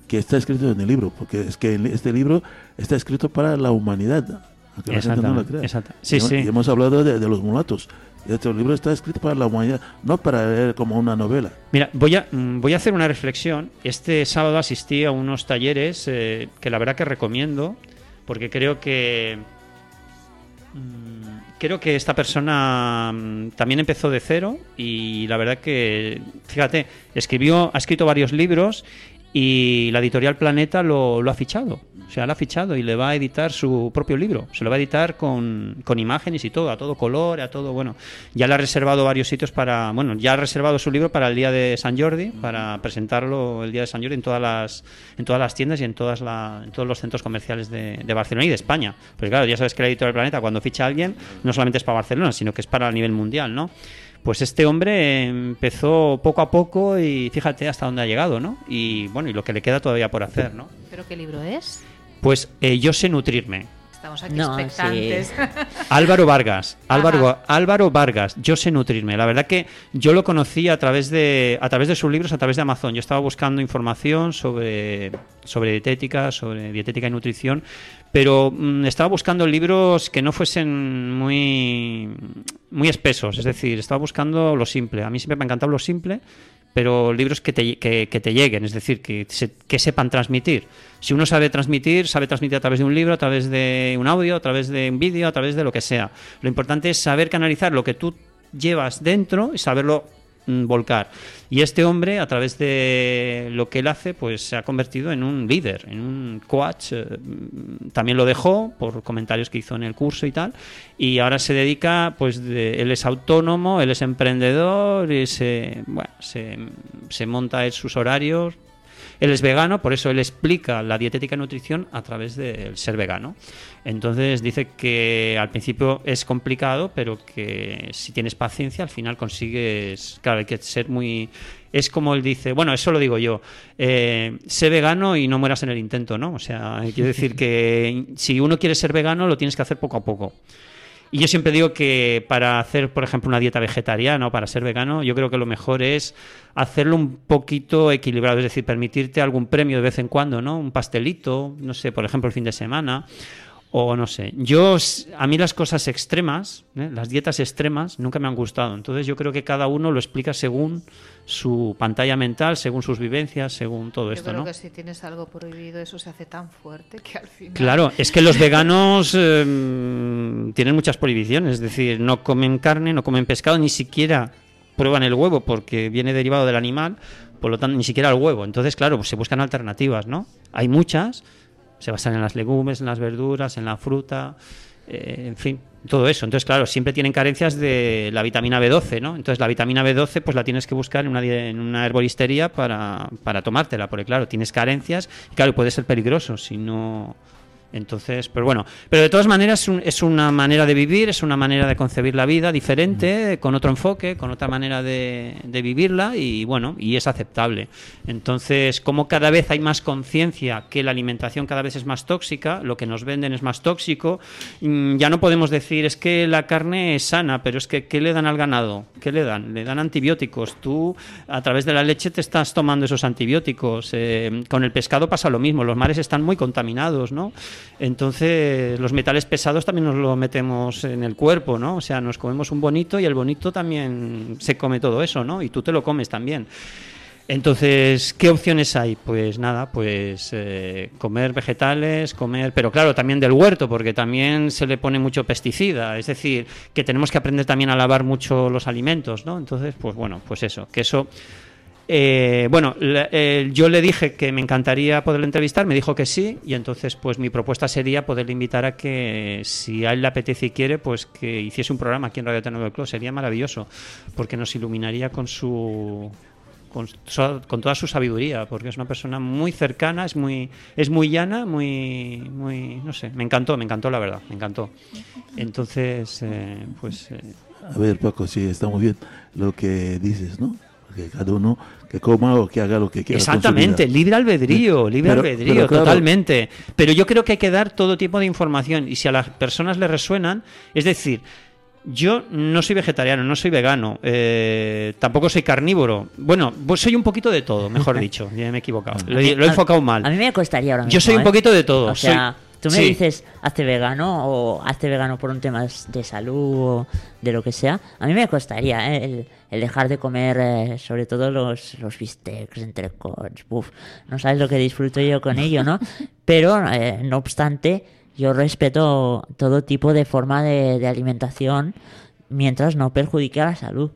que está escrito en el libro, porque es que este libro está escrito para la humanidad, aunque la gente no lo crea. Sí, y, sí. y, hemos hablado de, los mulatos. Este libro está escrito para la humanidad, no para leer como una novela. Mira, voy a, mm, voy a hacer una reflexión. Este sábado asistí a unos talleres eh, que la verdad que recomiendo, porque creo que creo que esta persona mm, también empezó de cero y la verdad que, fíjate, escribió, ha escrito varios libros y la editorial Planeta lo, lo ha fichado. O sea, lo ha fichado y le va a editar su propio libro. Se lo va a editar con, con, imágenes y todo, a todo color, a todo. Bueno, ya le ha reservado varios sitios para. Bueno, ya ha reservado su libro para el día de San Jordi, para presentarlo el día de San Jordi en todas las, en todas las tiendas y en, todas en todos los centros comerciales de, de Barcelona y de España. Pues claro, ya sabes que la editorial Planeta, cuando ficha a alguien, no solamente es para Barcelona, sino que es para a nivel mundial, ¿no? Pues este hombre empezó poco a poco y fíjate hasta dónde ha llegado, ¿no? Y bueno, y lo que le queda todavía por hacer, ¿no? ¿Pero qué libro es? Pues eh, yo sé nutrirme. Estamos aquí expectantes. Álvaro Vargas, Álvaro, Álvaro Vargas, yo sé nutrirme. La verdad que yo lo conocí a través de a través de sus libros, a través de Amazon. Yo estaba buscando información sobre sobre dietética, sobre dietética y nutrición, pero mm, estaba buscando libros que no fuesen muy muy espesos, es decir, estaba buscando lo simple. A mí siempre me ha encantado lo simple pero libros que te, que, te lleguen, es decir, que, que sepan transmitir. Si uno sabe transmitir, sabe transmitir a través de un libro, a través de un audio, a través de un vídeo, a través de lo que sea. Lo importante es saber canalizar lo que tú llevas dentro y saberlo volcar. Y este hombre, a través de lo que él hace, pues se ha convertido en un líder, en un coach. Eh, también lo dejó por comentarios que hizo en el curso y tal. Y ahora se dedica, pues él es autónomo, él es emprendedor y se, bueno, se, se monta sus horarios él es vegano, por eso él explica la dietética y nutrición a través del ser vegano. Entonces dice que al principio es complicado, pero que si tienes paciencia al final consigues, claro, hay que ser muy... Es como él dice, bueno, eso lo digo yo, eh, sé vegano y no mueras en el intento, ¿no? O sea, quiero decir que si uno quiere ser vegano lo tienes que hacer poco a poco. Y yo siempre digo que para hacer, por ejemplo, una dieta vegetariana o para ser vegano, yo creo que lo mejor es hacerlo un poquito equilibrado, es decir, permitirte algún premio de vez en cuando, ¿no? Un pastelito, no sé, por ejemplo, el fin de semana o no sé. Yo, a mí las cosas extremas, ¿eh? las dietas extremas, nunca me han gustado. Entonces yo creo que cada uno lo explica según su pantalla mental, según sus vivencias, según todo esto, creo ¿no? que si tienes algo prohibido eso se hace tan fuerte que al final... Claro, es que los veganos em, tienen muchas prohibiciones, es decir, no comen carne, no comen pescado, ni siquiera prueban el huevo porque viene derivado del animal, por lo tanto, ni siquiera el huevo. Entonces, claro, pues se buscan alternativas, ¿no? Hay muchas se basan en las legumbres, en las verduras, en la fruta, eh, en fin, todo eso. Entonces, claro, siempre tienen carencias de la vitamina B12, ¿no? Entonces, la vitamina B12 pues la tienes que buscar en una, en una para, para tomártela, porque claro, tienes carencias y claro, puede ser peligroso si no Entonces, pero bueno, pero de todas maneras es, una manera de vivir, es una manera de concebir la vida diferente, con otro enfoque, con otra manera de, vivirla y bueno, y es aceptable. Entonces, como cada vez hay más conciencia que la alimentación cada vez es más tóxica, lo que nos venden es más tóxico, mm, ya no podemos decir es que la carne es sana, pero es que ¿qué le dan al ganado? ¿Qué le dan? Le dan antibióticos. Tú a través de la leche te estás tomando esos antibióticos. Eh, con el pescado pasa lo mismo, los mares están muy contaminados, ¿no? Entonces, los metales pesados también nos lo metemos en el cuerpo, ¿no? O sea, nos comemos un bonito y el bonito también se come todo eso, ¿no? Y tú te lo comes también. Entonces, ¿qué opciones hay? Pues nada, pues eh, comer vegetales, comer, pero claro, también del huerto, porque también se le pone mucho pesticida, es decir, que tenemos que aprender también a lavar mucho los alimentos, ¿no? Entonces, pues bueno, pues eso, que eso eh, bueno, eh, yo le dije que me encantaría poderle entrevistar, me dijo que sí, y entonces pues mi propuesta sería poderle invitar a que, si a él le apetece y quiere, pues que hiciese un programa aquí en Radio Nuevo Club. Sería maravilloso, porque nos iluminaría con su, con, toda su sabiduría, porque es una persona muy cercana, es muy, es muy llana, muy, muy, no sé, me encantó, me encantó la verdad, me encantó. Entonces, eh, pues... A ver, Paco, sí, está muy bien lo que dices, ¿no? que cada uno que coma o que haga lo que quiera. Exactamente, libre albedrío, libre albedrío, totalmente. Pero yo creo que hay que dar todo tipo de información y si a las personas le resuenan, es decir, yo no soy vegetariano, no soy vegano, eh, tampoco soy carnívoro. Bueno, pues soy un poquito de todo, mejor dicho. Ya me he equivocado. Lo, he enfocado mal. A mí me costaría ahora mismo. Yo soy un ¿eh? poquito de todo. O sea, Tú me dices, hazte vegano o hazte vegano por un tema de salud o de lo que sea. A mí me costaría ¿eh? el, dejar de comer, eh, sobre todo los, los bistecs, entre Uf, no sabes lo que disfruto yo con ello, ¿no? Pero, eh, no obstante, yo respeto todo tipo de forma de, alimentación mientras no perjudique a la salud.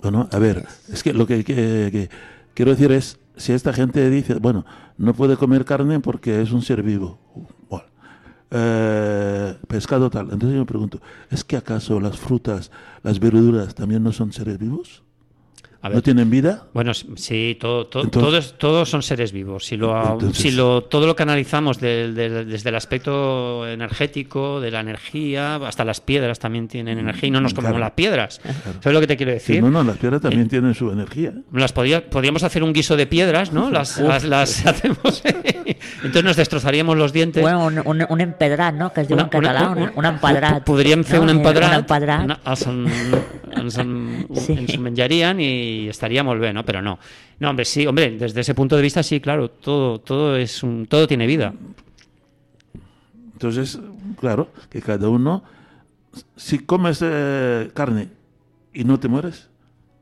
Bueno, a ver, es que lo que quiero decir es, si esta gente dice, bueno, no puede comer carne porque es un ser vivo, eh, pescado tal. Entonces yo me pregunto, ¿es que acaso las frutas, las verduras también no son seres vivos? ¿No tienen vida? Bueno, sí, todo, todos, todos son seres vivos. Si lo, si lo, todo lo que analizamos desde el aspecto energético, de la energía, hasta las piedras también tienen energía y no nos comemos las piedras. ¿Sabes lo que te quiero decir? no, no, las piedras también eh, tienen su energía. Las podríamos hacer un guiso de piedras, ¿no? Las, las, hacemos. entonces nos destrozaríamos los dientes. Bueno, un, un, empedrat, ¿no? Que es de un catalán, un, empedrat. Podrían hacer un empedrat. Un y y estaríamos bien, ¿no? Pero no. No, hombre, sí, hombre, desde ese punto de vista sí, claro, todo, todo es un, todo tiene vida. Entonces, claro, que cada uno, si comes eh, carne y no te mueres,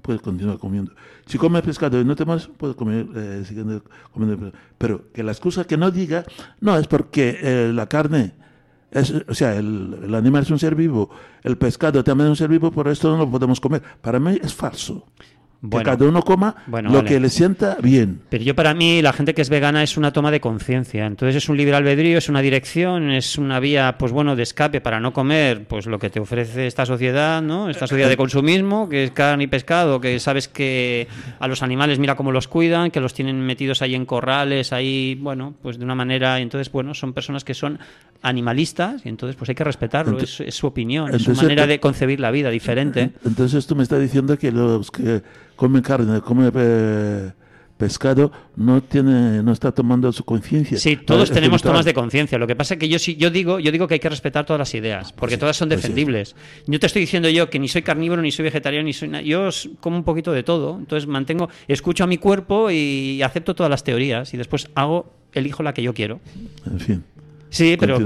puedes continuar comiendo. Si comes pescado y no te mueres, puedes comer, eh, comiendo. Pero que la excusa que no diga, no, es porque eh, la carne, es, o sea, el, el, animal es un ser vivo, el pescado también es un ser vivo, por esto no lo podemos comer. Para mí es falso que cada uno coma lo que le sienta bien. Pero yo para mí la gente que es vegana es una toma de conciencia. Entonces es un libre albedrío, es una dirección, es una vía, pues bueno, de escape para no comer, pues lo que te ofrece esta sociedad, ¿no? Esta sociedad de consumismo, que es carne y pescado, que sabes que a los animales mira cómo los cuidan, que los tienen metidos ahí en corrales, ahí, bueno, pues de una manera. Entonces, bueno, son personas que son animalistas y entonces pues hay que respetarlo, es, su opinión, es su manera de concebir la vida diferente. Entonces tú me estás diciendo que los que come carne, come eh, pescado, no tiene, no está tomando su conciencia. Sí, todos tenemos tomas de conciencia. Lo que pasa es que yo sí, yo digo, yo digo que hay que respetar todas las ideas, porque todas son defendibles. Yo te estoy diciendo yo que ni soy carnívoro, ni soy vegetariano, ni soy yo como un poquito de todo. Entonces mantengo, escucho a mi cuerpo y acepto todas las teorías y después hago, elijo la que yo quiero. En fin. Sí, pero,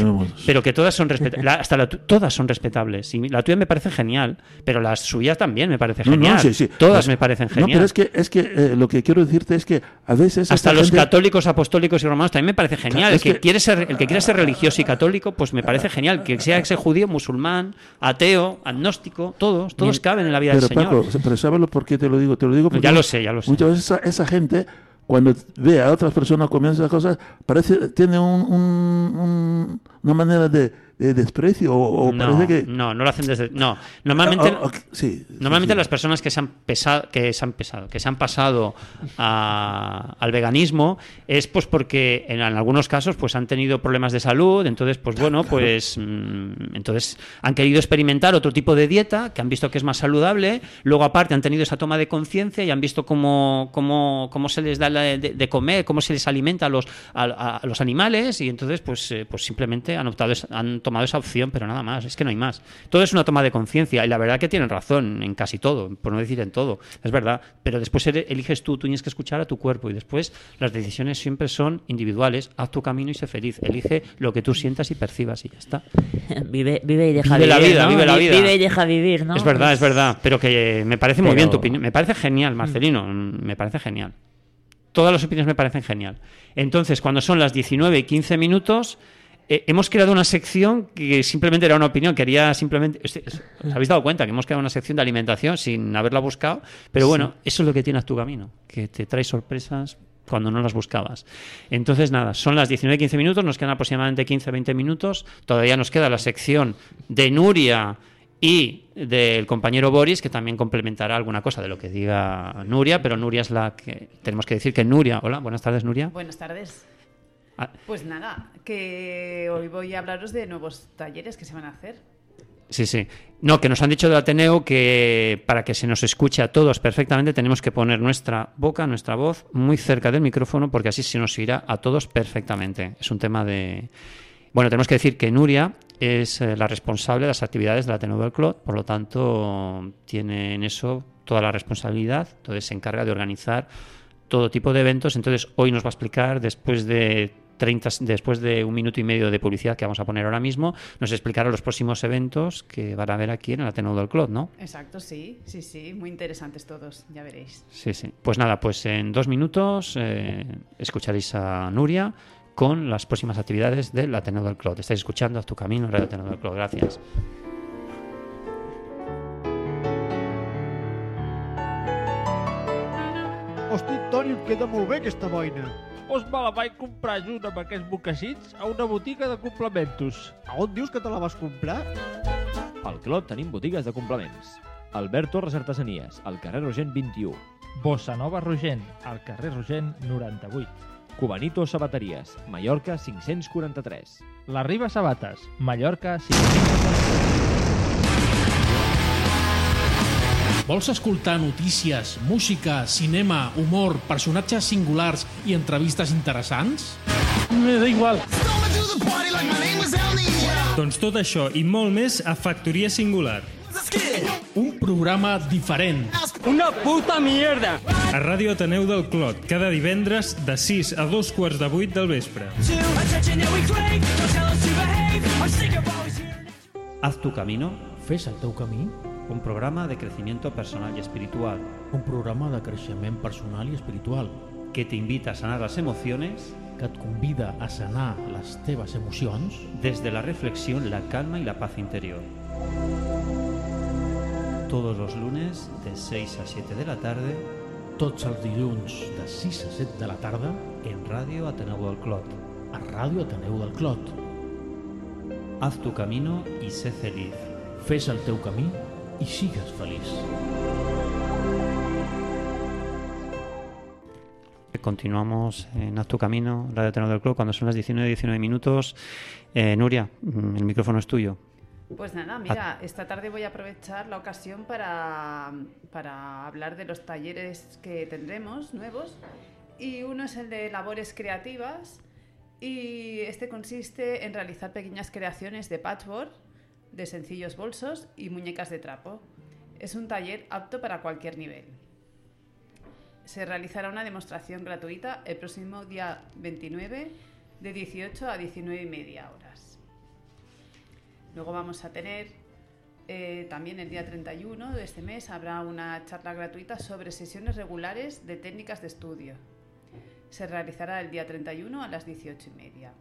pero que todas son respetables. Hasta todas son respetables. Y la tuya me parece genial, pero las suyas también me parece genial. Todas me parecen genial. No, pero es que, es que eh, lo que quiero decirte es que a veces. Hasta los católicos, apostólicos y romanos también me parece genial. el, que, quiere ser, el que quiere ser religioso y católico, pues me parece genial. Que sea ese judío, musulmán, ateo, agnóstico, todos, todos caben en la vida del Señor. pero ¿sabes por qué te lo digo? Te lo digo porque. Ya lo sé, ya lo sé. Muchas veces esa gente cuando ve a otras personas comiendo esas cosas, parece, tiene un, una manera de de desprecio o, no, parece que no no lo hacen desde no. Normalmente ah, sí, normalmente las personas que se han pesado que se han pesado que se han pasado al veganismo es pues porque en, algunos casos pues han tenido problemas de salud entonces pues bueno pues mm, entonces han querido experimentar otro tipo de dieta que han visto que es más saludable luego aparte han tenido esa toma de conciencia y han visto cómo, cómo, cómo se les da de, comer cómo se les alimenta a los a, los animales y entonces pues eh, pues simplemente han optado han tomado esa opción, pero nada más, es que no hay más. Todo es una toma de conciencia y la verdad que tienen razón en casi todo, por no decir en todo, es verdad, pero después eliges tú, tú tienes que escuchar a tu cuerpo y después las decisiones siempre son individuales, haz tu camino y sé feliz, elige lo que tú sientas y percibas y ya está. Vive, vive y deja vivir. La vida, Vive la vida, vive y deja vivir, ¿no? Es verdad, es verdad, pero que me parece muy bien tu opinión, me parece genial, Marcelino, me parece genial. Todas las opiniones me parecen genial. Entonces, cuando son las 19 y 15 minutos, eh, hemos creado una sección que simplemente era una opinión, quería simplemente... ¿Os habéis dado cuenta que hemos creado una sección de alimentación sin haberla buscado? Pero bueno, eso es lo que tiene tu camino, que te trae sorpresas cuando no las buscabas. Entonces, nada, son las 19-15 minutos, nos quedan aproximadamente 15-20 minutos, todavía nos queda la sección de Nuria y del compañero Boris, que también complementará alguna cosa de lo que diga Nuria, pero Nuria es la que tenemos que decir que Nuria, hola, buenas tardes Nuria. Buenas tardes. Ah. Pues nada, que hoy voy a hablaros de nuevos talleres que se van a hacer. Sí, sí. No, que nos han dicho de Ateneo que para que se nos escuche a todos perfectamente tenemos que poner nuestra boca, nuestra voz muy cerca del micrófono porque así se nos irá a todos perfectamente. Es un tema de... Bueno, tenemos que decir que Nuria es eh, la responsable de las actividades de Ateneo del Clot, por lo tanto tiene en eso toda la responsabilidad, entonces se encarga de organizar todo tipo de eventos, entonces hoy nos va a explicar después de 30, después de un minuto y medio de publicidad que vamos a poner ahora mismo, nos explicará los próximos eventos que van a haber aquí en el Ateneo del Club, ¿no? Exacto, sí, sí, sí, muy interesantes todos, ya veréis. Sí, sí. Pues nada, pues en dos minutos eh, escucharéis a Nuria con las próximas actividades del Ateneo del Club. Estáis escuchando a tu camino en el Ateneo del Club. Gracias. Hosti, Toni, em queda molt bé aquesta boina. Doncs me la vaig comprar junt amb aquests mocassins a una botiga de complementos. A on dius que te la vas comprar? Al Clot tenim botigues de complements. Albert Torres Artesanies, al carrer Rogent 21. Bossa Nova Rogent, al carrer Rogent 98. Cubanito Sabateries, Mallorca 543. La Riba Sabates, Mallorca 543. Vols escoltar notícies, música, cinema, humor, personatges singulars i entrevistes interessants? Me da igual. Doncs tot això i molt més a Factoria Singular. Un programa diferent. Una puta mierda! A Ràdio Ateneu del Clot, cada divendres de 6 a 2 quarts de 8 del vespre. Haz tu camino. Fes el teu camí un programa de crecimiento personal y espiritual. Un programa de creixement personal i espiritual. Que t'invita a sanar les emociones. Que et convida a sanar les teves emocions. Desde la reflexión, la calma y la paz interior. Todos los lunes de 6 a 7 de la tarde. Tots els dilluns de 6 a 7 de la tarda. En Radio Ateneu del Clot. A Ràdio Ateneu del Clot. Haz tu camino y sé feliz. Fes el teu camí y sigas feliz. Continuamos en Haz tu camino, Radio Tenor del Club, cuando son las 19 19 minutos. Eh, Nuria, mm, el micrófono es tuyo. Pues nada, mira, esta tarde voy a aprovechar la ocasión para, para hablar de los talleres que tendremos nuevos. Y uno es el de labores creativas. Y este consiste en realizar pequeñas creaciones de patchwork de sencillos bolsos y muñecas de trapo. Es un taller apto para cualquier nivel. Se realizará una demostración gratuita el próximo día 29 de 18 a 19 y media horas. Luego vamos a tener eh, también el día 31 de este mes habrá una charla gratuita sobre sesiones regulares de técnicas de estudio. Se realizará el día 31 a las 18 y media.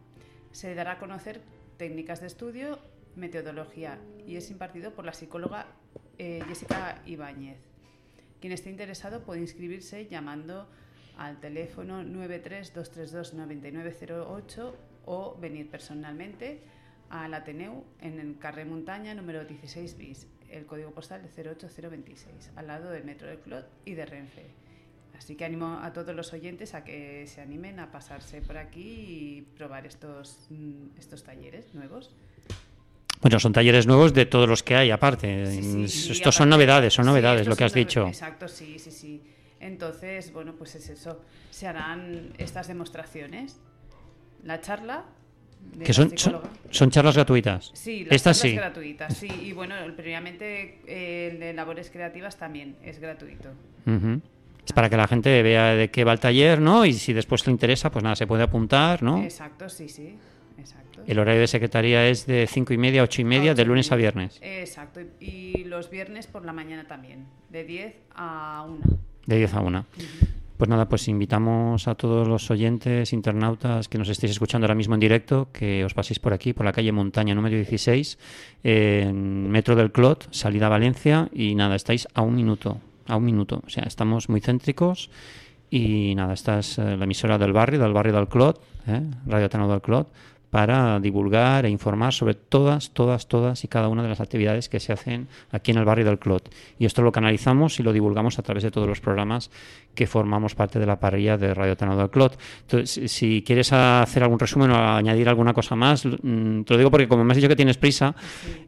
Se dará a conocer técnicas de estudio Metodología y es impartido por la psicóloga eh, Jessica Ibáñez. Quien esté interesado puede inscribirse llamando al teléfono 932329908 o venir personalmente al Ateneu en el Carré Montaña número 16 bis, el código postal de 08026, al lado del metro de Clot y de Renfe. Así que animo a todos los oyentes a que se animen a pasarse por aquí y probar estos, mm, estos talleres nuevos. Bueno, son talleres nuevos de todos los que hay, aparte. Estos son novedades, son novedades, lo que has dicho. Exacto, sí, sí, sí. Entonces, bueno, pues es eso. Se harán estas demostraciones. La charla que son, son, charlas gratuitas. Sí, las Estas charlas gratuitas, sí. Y bueno, previamente el de labores creativas también es gratuito. Es para que la gente vea de qué va el taller, ¿no? Y si después le interesa, pues nada, se puede apuntar, ¿no? Exacto, sí, sí. Exacto. El horario de secretaría es de cinco y media a ocho y media, de lunes a viernes. Exacto. Y los viernes por la mañana también, de 10 a 1. De 10 a 1. Pues nada, pues invitamos a todos los oyentes, internautas que nos estéis escuchando ahora mismo en directo, que os paséis por aquí, por la calle Montaña número 16, en Metro del Clot, salida a Valencia, y nada, estáis a un minuto, a un minuto. O sea, estamos muy céntricos y nada, esta es eh, la emisora del barrio, del barrio del Clot, ¿eh? Radio Tano del Clot, para divulgar e informar sobre todas, todas, todas y cada una de las actividades que se hacen aquí en el barrio del Clot. Y esto lo canalizamos y lo divulgamos a través de todos los programas que formamos parte de la parrilla de Radio Tenado del Clot. Entonces, si quieres hacer algún resumen o añadir alguna cosa más, mm, te lo digo porque como me has dicho que tienes prisa,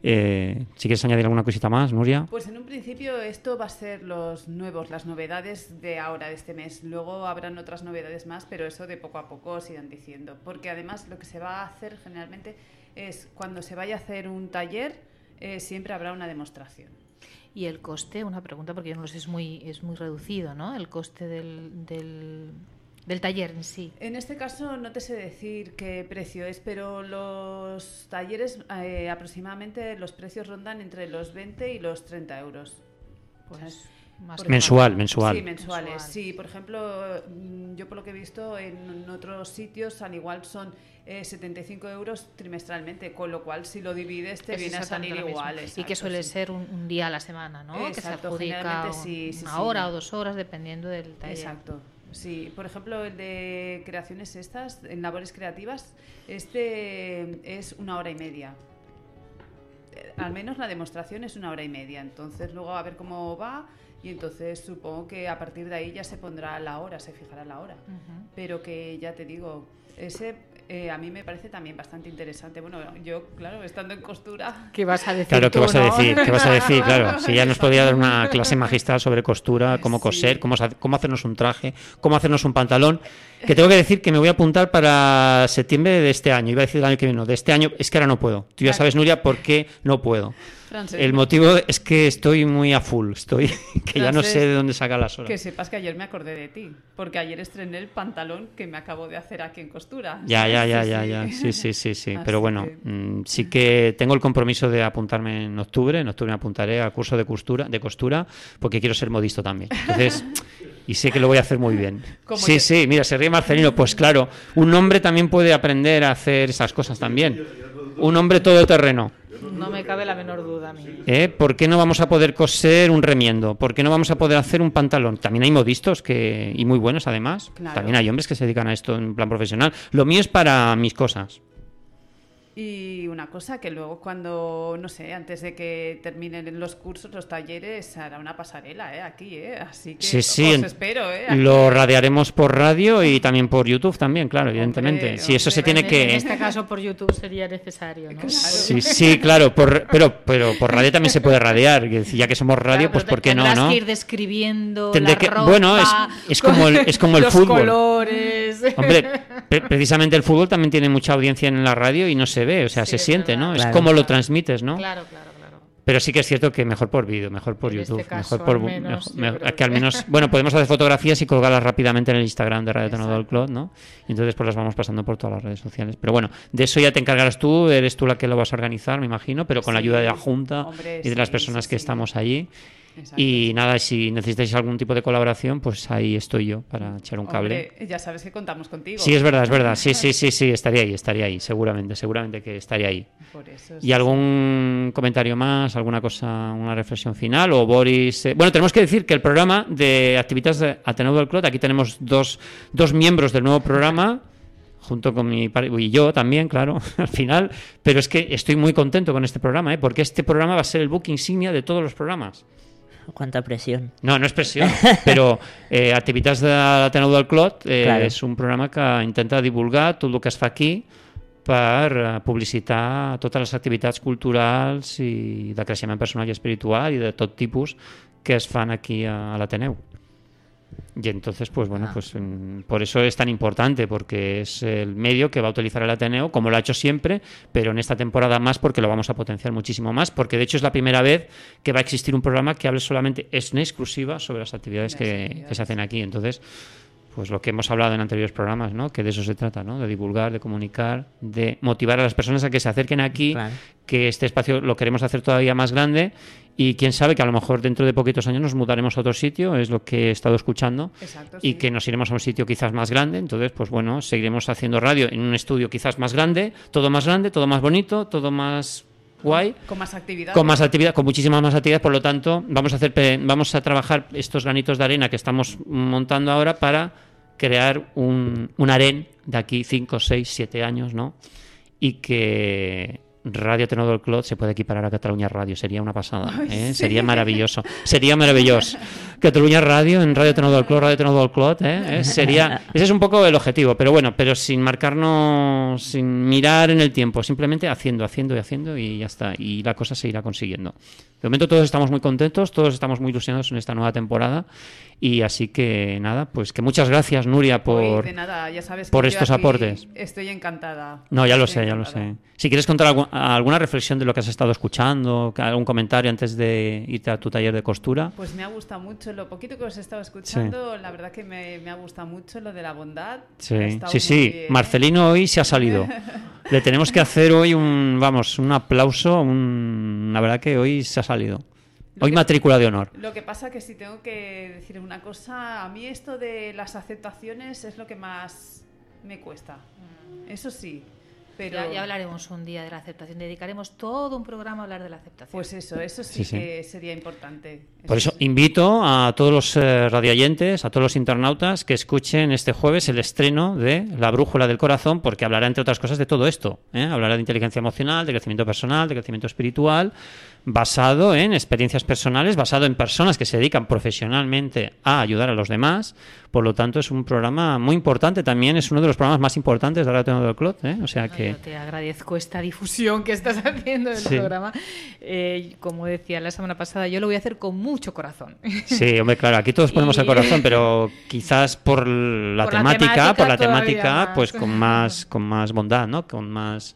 eh, si quieres añadir alguna cosita más, Nuria. Pues en un principio esto va a ser los nuevos, las novedades de ahora, de este mes. Luego habrán otras novedades más, pero eso de poco a poco os irán diciendo. Porque además lo que se va a hacer generalmente es cuando se vaya a hacer un taller, eh, siempre habrá una demostración. Y el coste, una pregunta porque yo no lo sé, es muy, es muy reducido, ¿no? El coste del, del, taller en sí. En este caso no te sé decir qué precio es, pero los talleres eh, aproximadamente los precios rondan entre los 20 y los 30 euros. Pues mensual, mensual. Sí, mensuales. Sí, por ejemplo, mm, yo por lo que he visto en otros sitios al igual son 75 eh, euros trimestralmente, con lo cual si lo divides te viene a salir igual. y que suele ser un, día a la semana, ¿no? que se adjudica una hora o dos horas dependiendo del taller. Exacto. Sí, por ejemplo, el de creaciones estas, en labores creativas, este es una hora y media. Eh, al menos la demostración es una hora y media. Entonces, luego a ver cómo va y entonces supongo que a partir de ahí ya se pondrá la hora, se fijará la hora. Pero que ya te digo, ese eh, a mí me parece también bastante interesante. Bueno, yo, claro, estando en costura... ¿Qué vas a decir Claro, ¿qué vas a decir? ¿Qué vas a decir? Claro, si ya nos podría dar una clase magistral sobre costura, cómo coser, cómo, cómo hacernos un traje, cómo hacernos un pantalón que tengo que decir que me voy a apuntar para septiembre de este año. Iba a decir el año que viene, no, de este año. Es que ahora no puedo. Tú ya sabes, Nuria, por qué no puedo. El motivo es que estoy muy a full, estoy que ya no sé de dónde sacar las horas. Que sepas que ayer me acordé de ti, porque ayer estrené el pantalón que me acabo de hacer aquí en costura. Ya, ya, ya, ya, ya. Sí, sí, sí, sí. Pero bueno, mm, sí que tengo el compromiso de apuntarme en octubre. En octubre me apuntaré al curso de costura, de costura, porque quiero ser modisto también. Entonces y sé que lo voy a hacer muy bien. Sí, sí, mira, se ríe Marcelino. Pues claro, un hombre también puede aprender a hacer esas cosas también. Un hombre todoterreno. No me cabe la menor duda a mí. ¿Eh? ¿Por qué no vamos a poder coser un remiendo? ¿Por qué no vamos a poder hacer un pantalón? También hay modistos que y muy buenos además. También hay hombres que se dedican a esto en plan profesional. Lo mío es para mis cosas. Y una cosa que luego cuando, no sé, antes de que terminen los cursos, los talleres, hará una pasarela, ¿eh? Aquí, ¿eh? Así que sí, sí, os espero, ¿eh? Lo radiaremos por radio y también por YouTube también, claro, evidentemente. si eso se tiene que... En este caso por YouTube sería necesario, ¿no? Sí, sí, claro, por, pero, pero por radio también se puede radiar. Ya que somos radio, pues ¿por qué no, no? que ir describiendo la ropa, Bueno, es, es, como el, es como el los fútbol. colores... Hombre, precisamente el fútbol también tiene mucha audiencia en la radio y no se ve, o sea, se siente, ¿no? es como lo transmites, ¿no? Claro, claro, claro. Pero sí que es cierto que mejor por vídeo, mejor por este YouTube, mejor por que al menos, bueno, podemos hacer fotografías y colgarlas rápidamente en el Instagram de Radio Tono del Club, ¿no? Y entonces pues las vamos pasando por todas las redes sociales. Pero bueno, de eso ya te encargarás tú, eres tú la que lo vas a organizar, me imagino, pero con la ayuda de la Junta y de las personas que estamos allí. Y nada, si necesitáis algún tipo de colaboración, pues ahí estoy yo para echar un cable. ya sabes que contamos contigo. Sí, es verdad, es verdad. Sí, sí, sí, sí, estaría ahí, estaría ahí, seguramente, seguramente que estaría ahí. ¿Y algún comentario más, alguna cosa, una reflexión final? O Boris. Eh, bueno, tenemos que decir que el programa de actividades de Ateneo del Clot, aquí tenemos dos, dos miembros del nuevo programa. junto con mi y yo también, claro, al final, pero es que estoy muy contento con este programa, ¿eh? porque este programa va a ser el book insignia de todos los programas. Cuánta presión. No, no es presión, però eh, Activitats de l'Ateneu del Clot eh, claro. és un programa que intenta divulgar tot el que es fa aquí per eh, publicitar totes les activitats culturals i de creixement personal i espiritual i de tot tipus que es fan aquí a, a l'Ateneu. Y entonces, pues bueno, ah. pues mm, por eso es tan importante, porque es el medio que va a utilizar el Ateneo, como lo ha hecho siempre, pero en esta temporada más porque lo vamos a potenciar muchísimo más, porque de hecho es la primera vez que va a existir un programa que hable solamente, es en exclusiva, sobre las actividades que, que se hacen aquí. Entonces, pues lo que hemos hablado en anteriores programas, ¿no? Que de eso se trata, ¿no? De divulgar, de comunicar, de motivar a las personas a que se acerquen aquí, que este espacio lo queremos hacer todavía más grande y quién sabe que a lo mejor dentro de poquitos años nos mudaremos a otro sitio, es lo que he estado escuchando, y que nos iremos a un sitio quizás más grande. Entonces, pues bueno, seguiremos haciendo radio en un estudio quizás más grande, todo más grande, todo más bonito, todo más guay. Con más actividad. Con más actividad, con muchísimas más actividades. Por lo tanto, vamos a hacer, vamos a trabajar estos granitos de arena que estamos montando ahora para crear un, un aren de aquí 5, 6, 7 años, ¿no? Y que Radio Tenor del Clot se puede equiparar a Cataluña Radio, sería una pasada, ¿eh? sería maravilloso, sería maravilloso. Cataluña Radio en Radio Tenor del Clot, Radio Tenor del Clot, ¿eh? ¿eh? sería, ese es un poco el objetivo, pero bueno, pero sin marcarnos, sin mirar en el tiempo, simplemente haciendo, haciendo y haciendo y ya está, y la cosa se irá consiguiendo. De momento todos estamos muy contentos, todos estamos muy ilusionados en esta nueva temporada y así que nada, pues que muchas gracias Nuria por, por estos aportes. Estoy encantada. No, ya lo sé, ya lo sé. Si quieres contar alguna reflexión de lo que has estado escuchando, algún comentario antes de irte a tu taller de costura. Pues me ha gustado mucho, lo poquito que os he estado escuchando, la verdad que me, me, ha gustado mucho lo de la bondad. Sí, sí, sí. Marcelino hoy se ha salido. Le tenemos que hacer hoy un, vamos, un aplauso, un, la verdad que hoy se ha salido. Hoy matrícula de honor. Lo que pasa que si tengo que decir una cosa, a mí esto de las aceptaciones es lo que más me cuesta. Eso sí, ya, hablaremos un día de la aceptación. Dedicaremos todo un programa a hablar de la aceptación. Pues eso, eso sí, que sería importante. Por eso invito a todos los eh, radioyentes, a todos los internautas que escuchen este jueves el estreno de La Brújula del Corazón, porque hablará, entre otras cosas, de todo esto. ¿eh? Hablará de inteligencia emocional, de crecimiento personal, de crecimiento espiritual, basado en experiencias personales, basado en personas que se dedican profesionalmente a ayudar a los demás. Por lo tanto, es un programa muy importante. También es uno de los programas más importantes de la Radio del Club. ¿eh? O sea que... te agradezco esta difusión que estás haciendo del programa. Eh, como decía la semana pasada, yo lo voy a hacer con mucho corazón. Sí, hombre, claro, aquí todos ponemos el corazón, pero quizás por la, temática, por la temática, pues con más, con más bondad, ¿no? Con más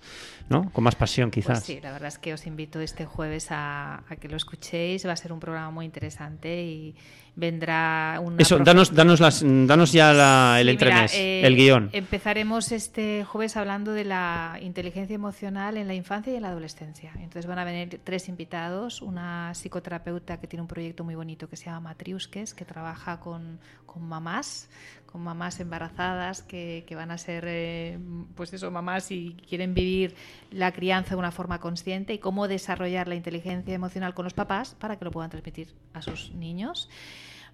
¿no? Con más pasión pues quizás. sí, la verdad es que os invito este jueves a, que lo escuchéis. Va a ser un programa muy interesante y vendrá un Eso, danos, danos, las, danos ya el entremés, el eh, guion. Empezaremos este jueves hablando de la inteligencia emocional en la infancia y en la adolescencia. Entonces van a venir tres invitados, una psicoterapeuta que tiene un proyecto muy bonito que se llama Matriusques, que trabaja con, con mamás con mamás embarazadas que, van a ser, eh, pues eso, mamás y quieren vivir la crianza de una forma consciente y cómo desarrollar la inteligencia emocional con los papás para que lo puedan transmitir a sus niños.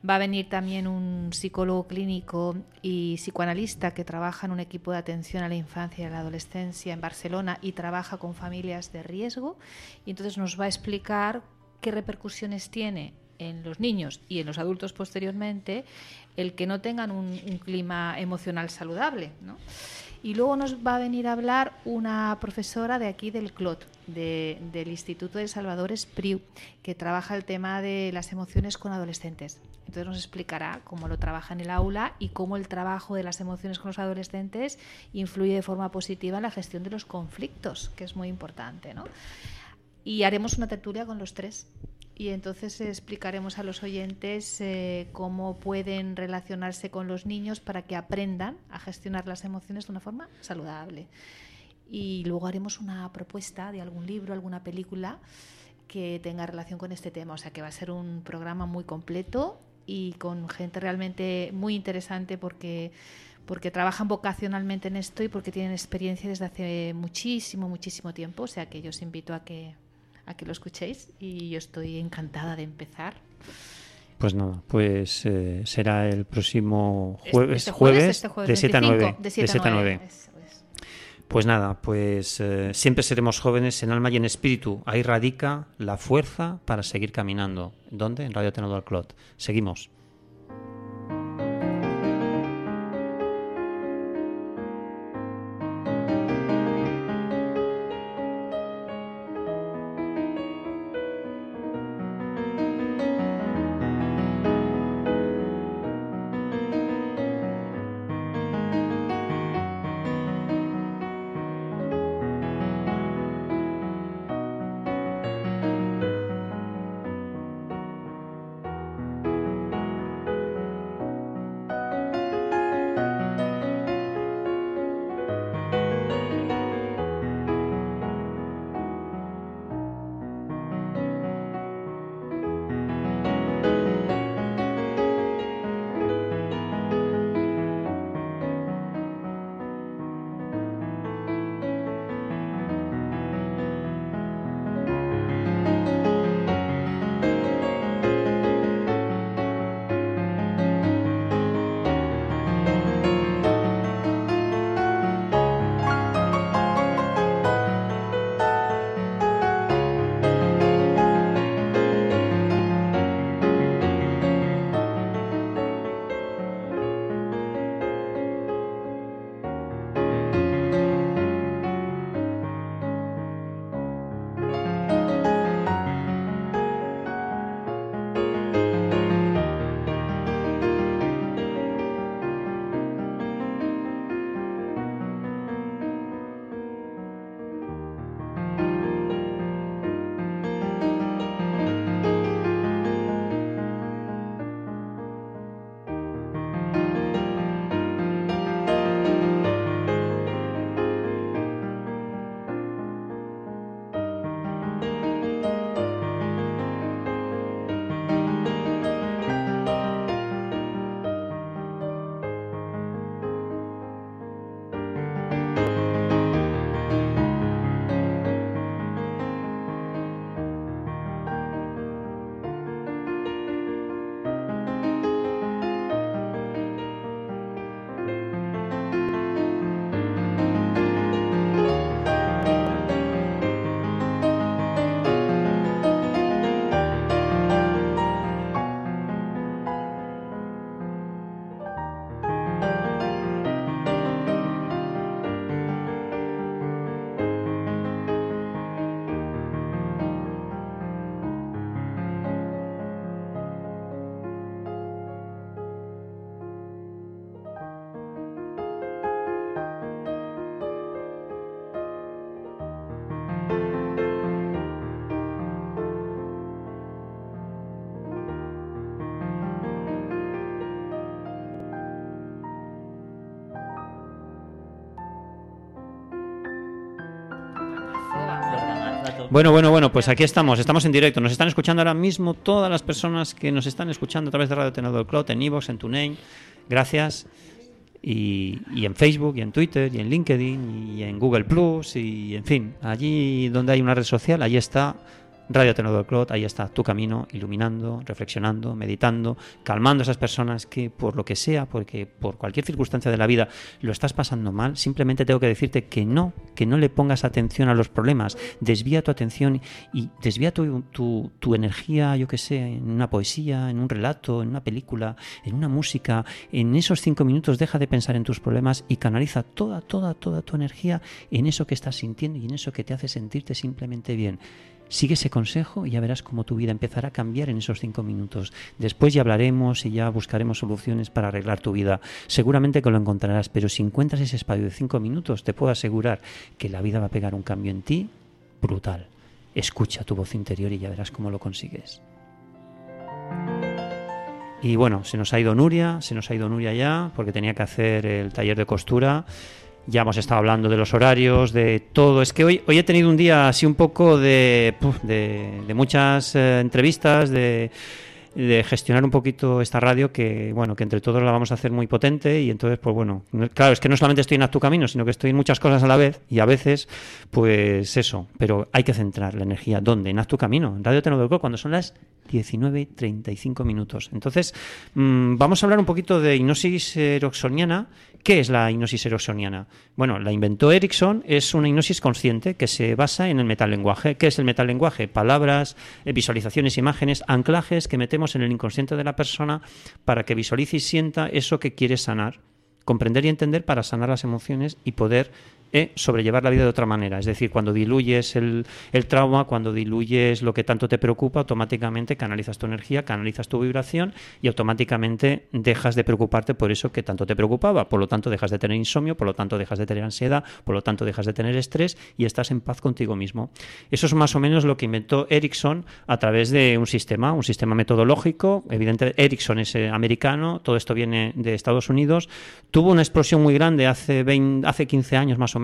Va a venir también un psicólogo clínico y psicoanalista que trabaja en un equipo de atención a la infancia y a la adolescencia en Barcelona y trabaja con familias de riesgo. Y entonces nos va a explicar qué repercusiones tiene en los niños y en los adultos posteriormente el que no tengan un, clima emocional saludable. Y luego nos va a venir a hablar una profesora de aquí del CLOT, del Instituto de Salvador Espriu, que trabaja el tema de las emociones con adolescentes. Entonces nos explicará cómo lo trabaja en el aula y cómo el trabajo de las emociones con los adolescentes influye de forma positiva en la gestión de los conflictos, que es muy importante. Y haremos una tertulia con los tres y entonces explicaremos a los oyentes eh, cómo pueden relacionarse con los niños para que aprendan a gestionar las emociones de una forma saludable. Y luego haremos una propuesta de algún libro, alguna película que tenga relación con este tema. O sea que va a ser un programa muy completo y con gente realmente muy interesante porque porque trabajan vocacionalmente en esto y porque tienen experiencia desde hace muchísimo, muchísimo tiempo. O sea que yo os invito a que a que lo escuchéis y yo estoy encantada de empezar. Pues nada, pues eh, será el próximo jueves, este jueves, este jueves, de 7 a 9. De 7 a 9. Pues nada, pues eh, siempre seremos jóvenes en alma y en espíritu. Ahí radica la fuerza para seguir caminando. ¿Dónde? En Radio Tenedor Clot. Seguimos. Bueno, bueno, bueno, pues aquí estamos, estamos en directo. Nos están escuchando ahora mismo todas las personas que nos están escuchando a través de Radio Tenedor Cloud, en Evox, en TuneIn. Gracias. Y, y, en Facebook, y en Twitter, y en LinkedIn, y en Google Plus, y en fin, allí donde hay una red social, ahí está Radio Tenedor Clot, ahí está tu camino, iluminando, reflexionando, meditando, calmando a esas personas que por lo que sea, porque por cualquier circunstancia de la vida lo estás pasando mal, simplemente tengo que decirte que no, que no le pongas atención a los problemas, desvía tu atención y desvía tu, tu, tu energía, yo que sé, en una poesía, en un relato, en una película, en una música, en esos cinco minutos deja de pensar en tus problemas y canaliza toda, toda, toda tu energía en eso que estás sintiendo y en eso que te hace sentirte simplemente bien. Sigue ese consejo y ya verás cómo tu vida empezará a cambiar en esos cinco minutos. Después ya hablaremos y ya buscaremos soluciones para arreglar tu vida. Seguramente que lo encontrarás, pero si encuentras ese espacio de cinco minutos, te puedo asegurar que la vida va a pegar un cambio en ti brutal. Escucha tu voz interior y ya verás cómo lo consigues. Y bueno, se nos ha ido Nuria, se nos ha ido Nuria ya, porque tenía que hacer el taller de costura. Ya hemos estado hablando de los horarios, de todo. Es que hoy, hoy he tenido un día así un poco de, de, muchas eh, entrevistas, de, de, gestionar un poquito esta radio que, bueno, que entre todos la vamos a hacer muy potente y entonces, pues bueno, claro, es que no solamente estoy en tu camino, sino que estoy en muchas cosas a la vez y a veces, pues eso, pero hay que centrar la energía. ¿Dónde? En tu camino, en Radio Tenodolco, cuando son las 19 35 minutos. Entonces, mm, vamos a hablar un poquito de hipnosis ericksoniana. ¿Qué es la hipnosis ericksoniana? Bueno, la inventó Erickson, es una hipnosis consciente que se basa en el metalenguaje. ¿Qué es el metalenguaje? Palabras, eh, visualizaciones, imágenes, anclajes que metemos en el inconsciente de la persona para que visualice y sienta eso que quiere sanar comprender y entender para sanar las emociones y poder eh, sobrellevar la vida de otra manera. Es decir, cuando diluyes el, trauma, cuando diluyes lo que tanto te preocupa, automáticamente canalizas tu energía, canalizas tu vibración y automáticamente dejas de preocuparte por eso que tanto te preocupaba. Por lo tanto, dejas de tener insomnio, por lo tanto, dejas de tener ansiedad, por lo tanto, dejas de tener estrés y estás en paz contigo mismo. Eso es más o menos lo que inventó Erickson a través de un sistema, un sistema metodológico. Evidentemente, Erickson es eh, americano, todo esto viene de Estados Unidos. Tuvo una explosión muy grande hace, 20, hace 15 años más o menos.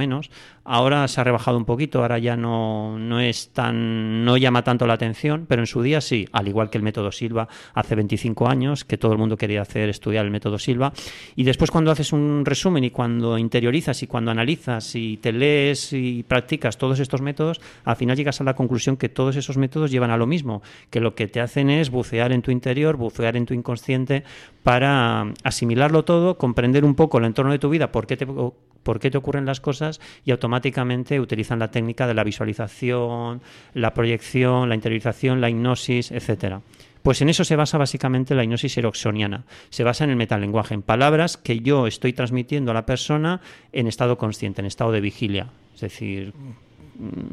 Ahora se ha rebajado un poquito, ahora ya no, no es tan, no llama tanto la atención, pero en su día sí, al igual que el método Silva hace 25 años, que todo el mundo quería hacer estudiar el método Silva. Y después cuando haces un resumen y cuando interiorizas y cuando analizas y te lees y practicas todos estos métodos, al final llegas a la conclusión que todos esos métodos llevan a lo mismo, que lo que te hacen es bucear en tu interior, bucear en tu inconsciente para asimilarlo todo, comprender un poco el entorno de tu vida, por qué te, por qué te ocurren las cosas y automáticamente utilizan la técnica de la visualización, la proyección, la interiorización, la hipnosis, etcétera. Pues en eso se basa básicamente la hipnosis eroxoniana. Se basa en el metalenguaje, en palabras que yo estoy transmitiendo a la persona en estado consciente, en estado de vigilia, es decir,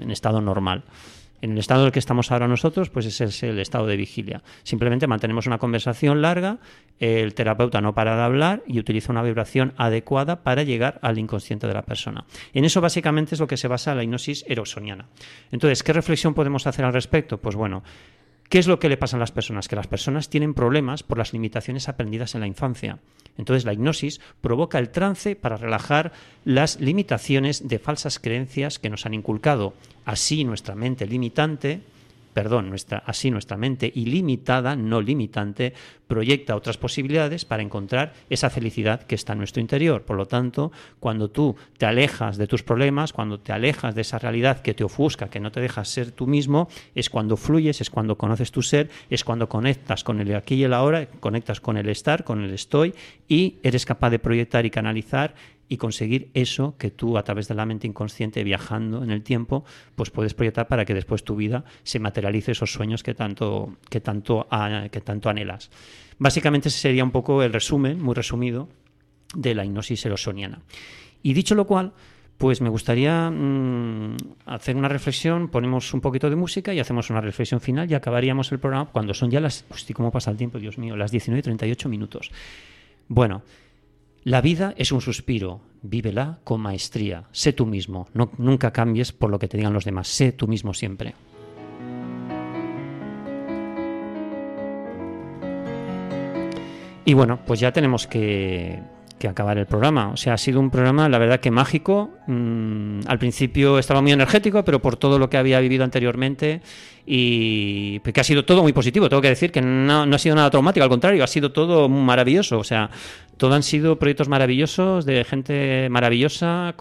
en estado normal. En el estado en el que estamos ahora nosotros, pues ese es el estado de vigilia. Simplemente mantenemos una conversación larga, el terapeuta no para de hablar y utiliza una vibración adecuada para llegar al inconsciente de la persona. En eso básicamente es lo que se basa la hipnosis erosoniana. Entonces, ¿qué reflexión podemos hacer al respecto? Pues bueno, ¿Qué es lo que le pasa a las personas? Que las personas tienen problemas por las limitaciones aprendidas en la infancia. Entonces la hipnosis provoca el trance para relajar las limitaciones de falsas creencias que nos han inculcado. Así nuestra mente limitante perdón, nuestra, así nuestra mente ilimitada, no limitante, proyecta otras posibilidades para encontrar esa felicidad que está en nuestro interior. Por lo tanto, cuando tú te alejas de tus problemas, cuando te alejas de esa realidad que te ofusca, que no te dejas ser tú mismo, es cuando fluyes, es cuando conoces tu ser, es cuando conectas con el aquí y el ahora, conectas con el estar, con el estoy y eres capaz de proyectar y canalizar y conseguir eso que tú a través de la mente inconsciente viajando en el tiempo pues puedes proyectar para que después tu vida se materialice esos sueños que tanto que tanto que tanto anhelas básicamente ese sería un poco el resumen muy resumido de la hipnosis erosoniana y dicho lo cual pues me gustaría mm, hacer una reflexión, ponemos un poquito de música y hacemos una reflexión final y acabaríamos el programa cuando son ya las... Hostia, ¿cómo pasa el tiempo, Dios mío? Las 19 y 38 minutos. Bueno, la vida es un suspiro, vívela con maestría, sé tú mismo, no, nunca cambies por lo que te digan los demás, sé tú mismo siempre. Y bueno, pues ya tenemos que, acabar el programa. O sea, ha sido un programa, la verdad que mágico. Mm, al principio estaba muy energético, pero por todo lo que había vivido anteriormente y que ha sido todo muy positivo. Tengo que decir que no, no ha sido nada traumático, al contrario, ha sido todo maravilloso. O sea, todo han sido proyectos maravillosos de gente maravillosa,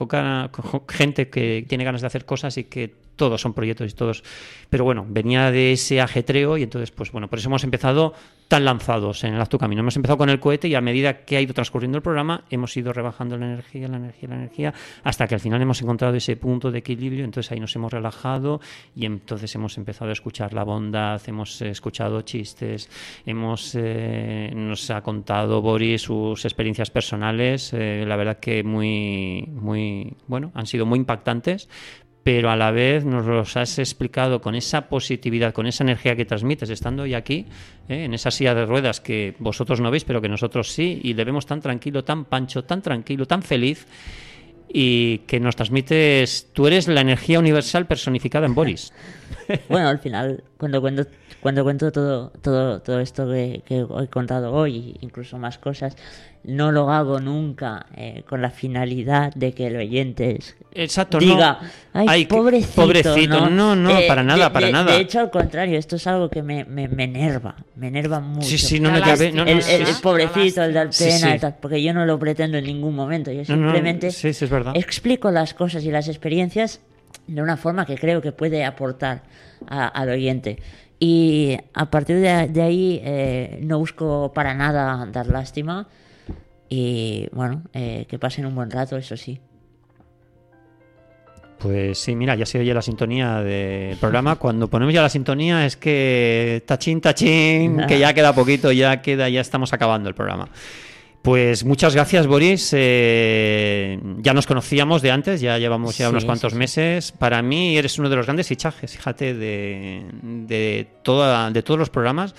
gente que tiene ganas de hacer cosas y que todos son proyectos y todos. Pero bueno, venía de ese ajetreo y entonces, pues bueno, por eso hemos empezado tan lanzados en el acto camino. Hemos empezado con el cohete y a medida que ha ido transcurriendo el programa, hemos ido rebajando la energía, la energía, la energía, hasta que al final hemos encontrado ese punto de equilibrio. Entonces ahí nos hemos relajado y entonces hemos empezado a escuchar la bondad, hemos escuchado chistes, hemos eh, nos ha contado Boris sus experiencias personales. Eh, la verdad que muy, muy, bueno, han sido muy impactantes pero a la vez nos los has explicado con esa positividad, con esa energía que transmites estando hoy aquí, ¿eh? en esa silla de ruedas que vosotros no veis, pero que nosotros sí, y le vemos tan tranquilo, tan pancho, tan tranquilo, tan feliz, y que nos transmites, tú eres la energía universal personificada en Boris. bueno, al final, cuando cuento, cuando cuento todo, todo, todo esto que, que he contado hoy, incluso más cosas, no lo hago nunca eh, con la finalidad de que el oyente Exacto, diga, ay, pobrecito, no, no, eh, para nada, para nada. De hecho, al contrario, esto es algo que me, me, me enerva, me enerva mucho. Sí, sí, no, no, el, el, pobrecito, el dar pena, porque yo no lo pretendo en ningún momento, yo simplemente explico las cosas y las experiencias de una forma que creo que puede aportar al oyente. Y a partir de, ahí eh, no busco para nada dar lástima y bueno, eh, que pasen un buen rato, eso sí. Pues sí, mira, ya se oye la sintonía del programa. Cuando ponemos ya la sintonía es que tachín, tachín, que ya queda poquito, ya queda, ya estamos acabando el programa. Pues muchas gracias, Boris. Eh, ya nos conocíamos de antes, ya llevamos ya unos cuantos meses. Para mí eres uno de los grandes fichajes, fíjate, de, de, toda, de todos los programas.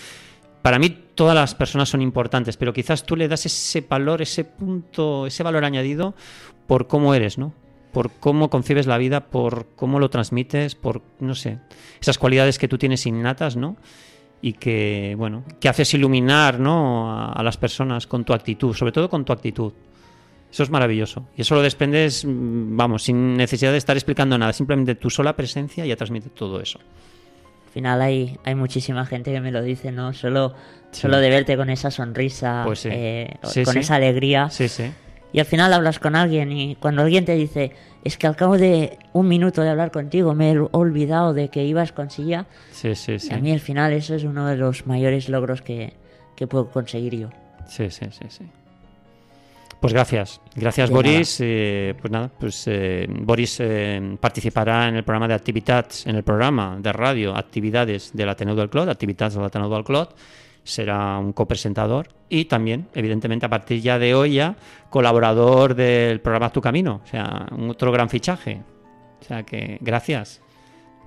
Para mí todas las personas son importantes, pero quizás tú le das ese valor, ese punto, ese valor añadido por cómo eres, ¿no? Por cómo concibes la vida, por cómo lo transmites, por, no sé, esas cualidades que tú tienes innatas, ¿no? Y que, bueno, que haces iluminar ¿no? a, las personas con tu actitud, sobre todo con tu actitud. Eso es maravilloso. Y eso lo desprendes, mm, vamos, sin necesidad de estar explicando nada, simplemente tu sola presencia ya transmite todo eso. Al final hay, hay muchísima gente que me lo dice, ¿no? Solo, solo de verte con esa sonrisa, pues eh, con esa alegría. Sí, sí. Y al final hablas con alguien y cuando alguien te dice, es que al cabo de un minuto de hablar contigo me he olvidado de que ibas con silla. Sí, sí, sí. a mí al final eso es uno de los mayores logros que, puedo conseguir yo. Sí, sí, sí, sí. Pues gracias, gracias Boris. Eh, pues nada, pues eh, Boris eh, participará en el programa de actividades, en el programa de radio Actividades del Ateneo del Clot, Actividades del Ateneo del Clot, será un copresentador y también, evidentemente, a partir ya de hoy ya colaborador del programa Tu Camino, o sea, un otro gran fichaje. O sea que gracias,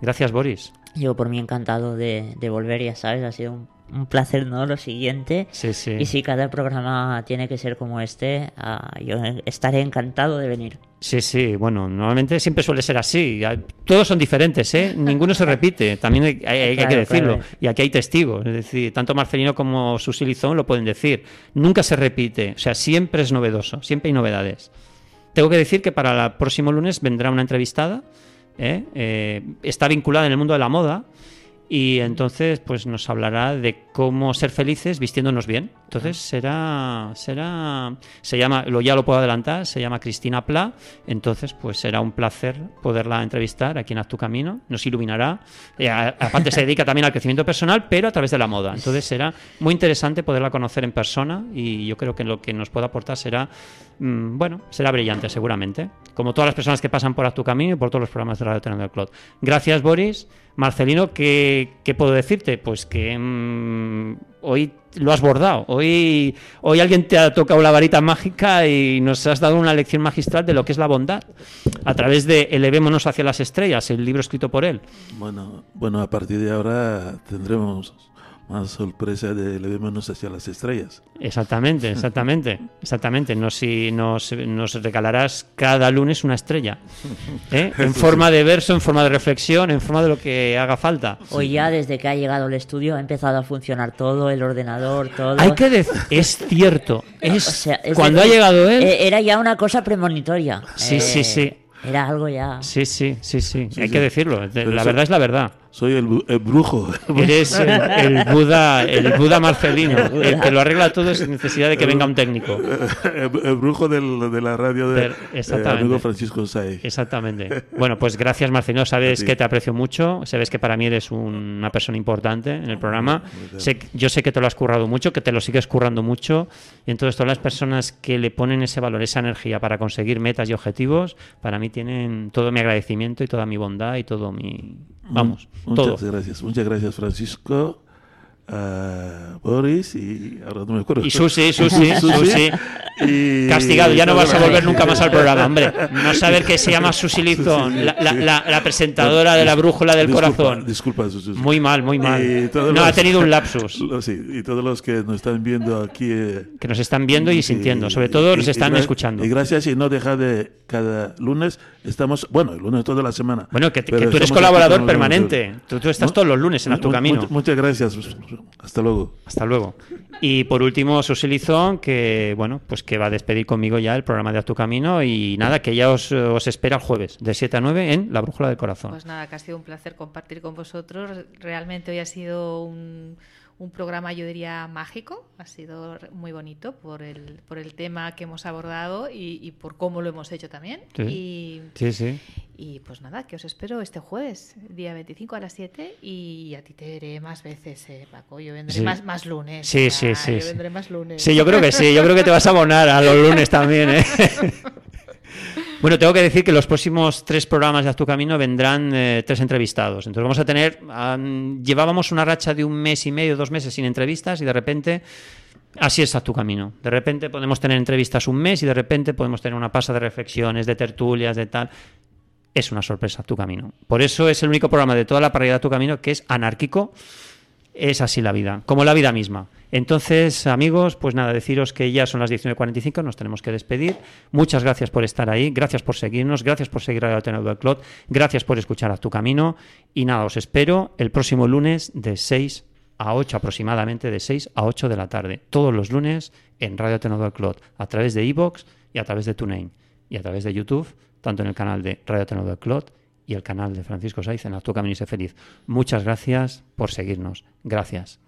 gracias Boris. Yo por mí encantado de, de volver, ya sabes, ha sido un un placer, ¿no? Lo siguiente. Sí, sí. Y si cada programa tiene que ser como este, ah, yo estaré encantado de venir. Sí, sí, bueno, normalmente siempre suele ser así. Todos son diferentes, ¿eh? Ninguno se repite, también hay, que decirlo. Y aquí hay testigos, es decir, tanto Marcelino como Susilizón lo pueden decir. Nunca se repite, o sea, siempre es novedoso, siempre hay novedades. Tengo que decir que para el próximo lunes vendrá una entrevistada, ¿eh? Eh, está vinculada en el mundo de la moda y entonces pues nos hablará de cómo ser felices vistiéndonos bien. Entonces será será se llama lo ya lo puedo adelantar, se llama Cristina Pla, entonces pues será un placer poderla entrevistar aquí en Haz tu camino, nos iluminará. Eh, aparte se dedica también al crecimiento personal, pero a través de la moda. Entonces será muy interesante poderla conocer en persona y yo creo que lo que nos pueda aportar será mm, bueno, será brillante seguramente, como todas las personas que pasan por Haz tu camino y por todos los programas de Radio Tenerife Cloud. Gracias Boris. Marcelino, ¿qué, puedo decirte? Pues que mm, hoy lo has bordado. Hoy, hoy alguien te ha tocado la varita mágica y nos has dado una lección magistral de lo que es la bondad a través de Elevémonos hacia las estrellas, el libro escrito por él. Bueno, bueno a partir de ahora tendremos más sorpresa de Elevémonos hacia las estrellas. Exactamente, exactamente, exactamente. Nos, nos, nos regalarás cada lunes una estrella, ¿eh? en forma de verso, en forma de reflexión, en forma de lo que haga falta. Hoy ya desde que ha llegado el estudio ha empezado a funcionar todo, el ordenador, todo. Hay que decir, es cierto, es, cuando ha llegado él... E-, era ya una cosa premonitoria. Sí, sí, sí. Eh, era algo ya... Sí, sí, sí, sí, hay que decirlo. la verdad es la verdad. Soy el, brujo. Eres el, Buda, el Buda Marcelino, el que lo arregla todo sin necesidad de que venga un técnico. El, brujo del, de la radio de, amigo Francisco Saez. Exactamente. Bueno, pues gracias Marcelino, sabes que te aprecio mucho, sabes que para mí eres una persona importante en el programa. Sé, yo sé que te lo has currado mucho, que te lo sigues currando mucho, y entonces todas las personas que le ponen ese valor, esa energía para conseguir metas y objetivos, para mí tienen todo mi agradecimiento y toda mi bondad y todo mi Vamos, Muchas gracias, muchas gracias Francisco. Uh, Boris y ahora no me acuerdo. Y Susi, Susi, Susi. Castigado, ya no vas a volver nunca más al programa, hombre. No saber que se llama Susi Lizón, la, la, la, presentadora de la brújula del corazón. Disculpa, Susi. Muy mal, muy mal. No, ha tenido un lapsus. Sí, y todos los que nos están viendo aquí. Eh, que nos están viendo y, sintiendo, sobre todo nos están escuchando. Y gracias y no deja de cada lunes estamos, bueno, el lunes toda la semana. Bueno, que, tú eres colaborador permanente. Tú, estás todos los lunes en tu camino. Muchas gracias. Hasta luego. Hasta luego. Y por último, Susi Lizón, que bueno, pues que va a despedir conmigo ya el programa de A tu Camino y nada, que ya os, os espera el jueves de 7 a 9 en La Brújula del Corazón. Pues nada, que ha sido un placer compartir con vosotros. Realmente hoy ha sido un un programa, yo diría, mágico. Ha sido muy bonito por el, por el tema que hemos abordado y, por cómo lo hemos hecho también. Sí, y, sí, Y pues nada, que os espero este jueves, día 25 a las 7. Y a ti te veré más veces, eh, Paco. Yo vendré más, más lunes. Sí, sí, sí. Yo vendré más lunes. Sí, yo creo que sí. Yo creo que te vas a abonar a los lunes también, ¿eh? Bueno, tengo que decir que los próximos tres programas de Haz tu Camino vendrán eh, tres entrevistados. Entonces vamos a tener, llevábamos una racha de un mes y medio, dos meses sin entrevistas y de repente así es Haz tu Camino. De repente podemos tener entrevistas un mes y de repente podemos tener una pasa de reflexiones, de tertulias, de tal. Es una sorpresa tu camino. Por eso es el único programa de toda la parrilla tu camino que es anárquico. Es así la vida, como la vida misma. Entonces, amigos, pues nada, deciros que ya son las 19.45, nos tenemos que despedir. Muchas gracias por estar ahí, gracias por seguirnos, gracias por seguir a Ateneo del Clot, gracias por escuchar a tu camino. Y nada, os espero el próximo lunes de 6 a 8 aproximadamente, de 6 a 8 de la tarde. Todos los lunes en Radio Ateneo del Clot, a través de iVoox y a través de TuneIn y a través de YouTube, tanto en el canal de Radio Ateneo del Clot y el canal de Francisco Saiz en A tu camino y feliz. Muchas gracias por seguirnos. Gracias.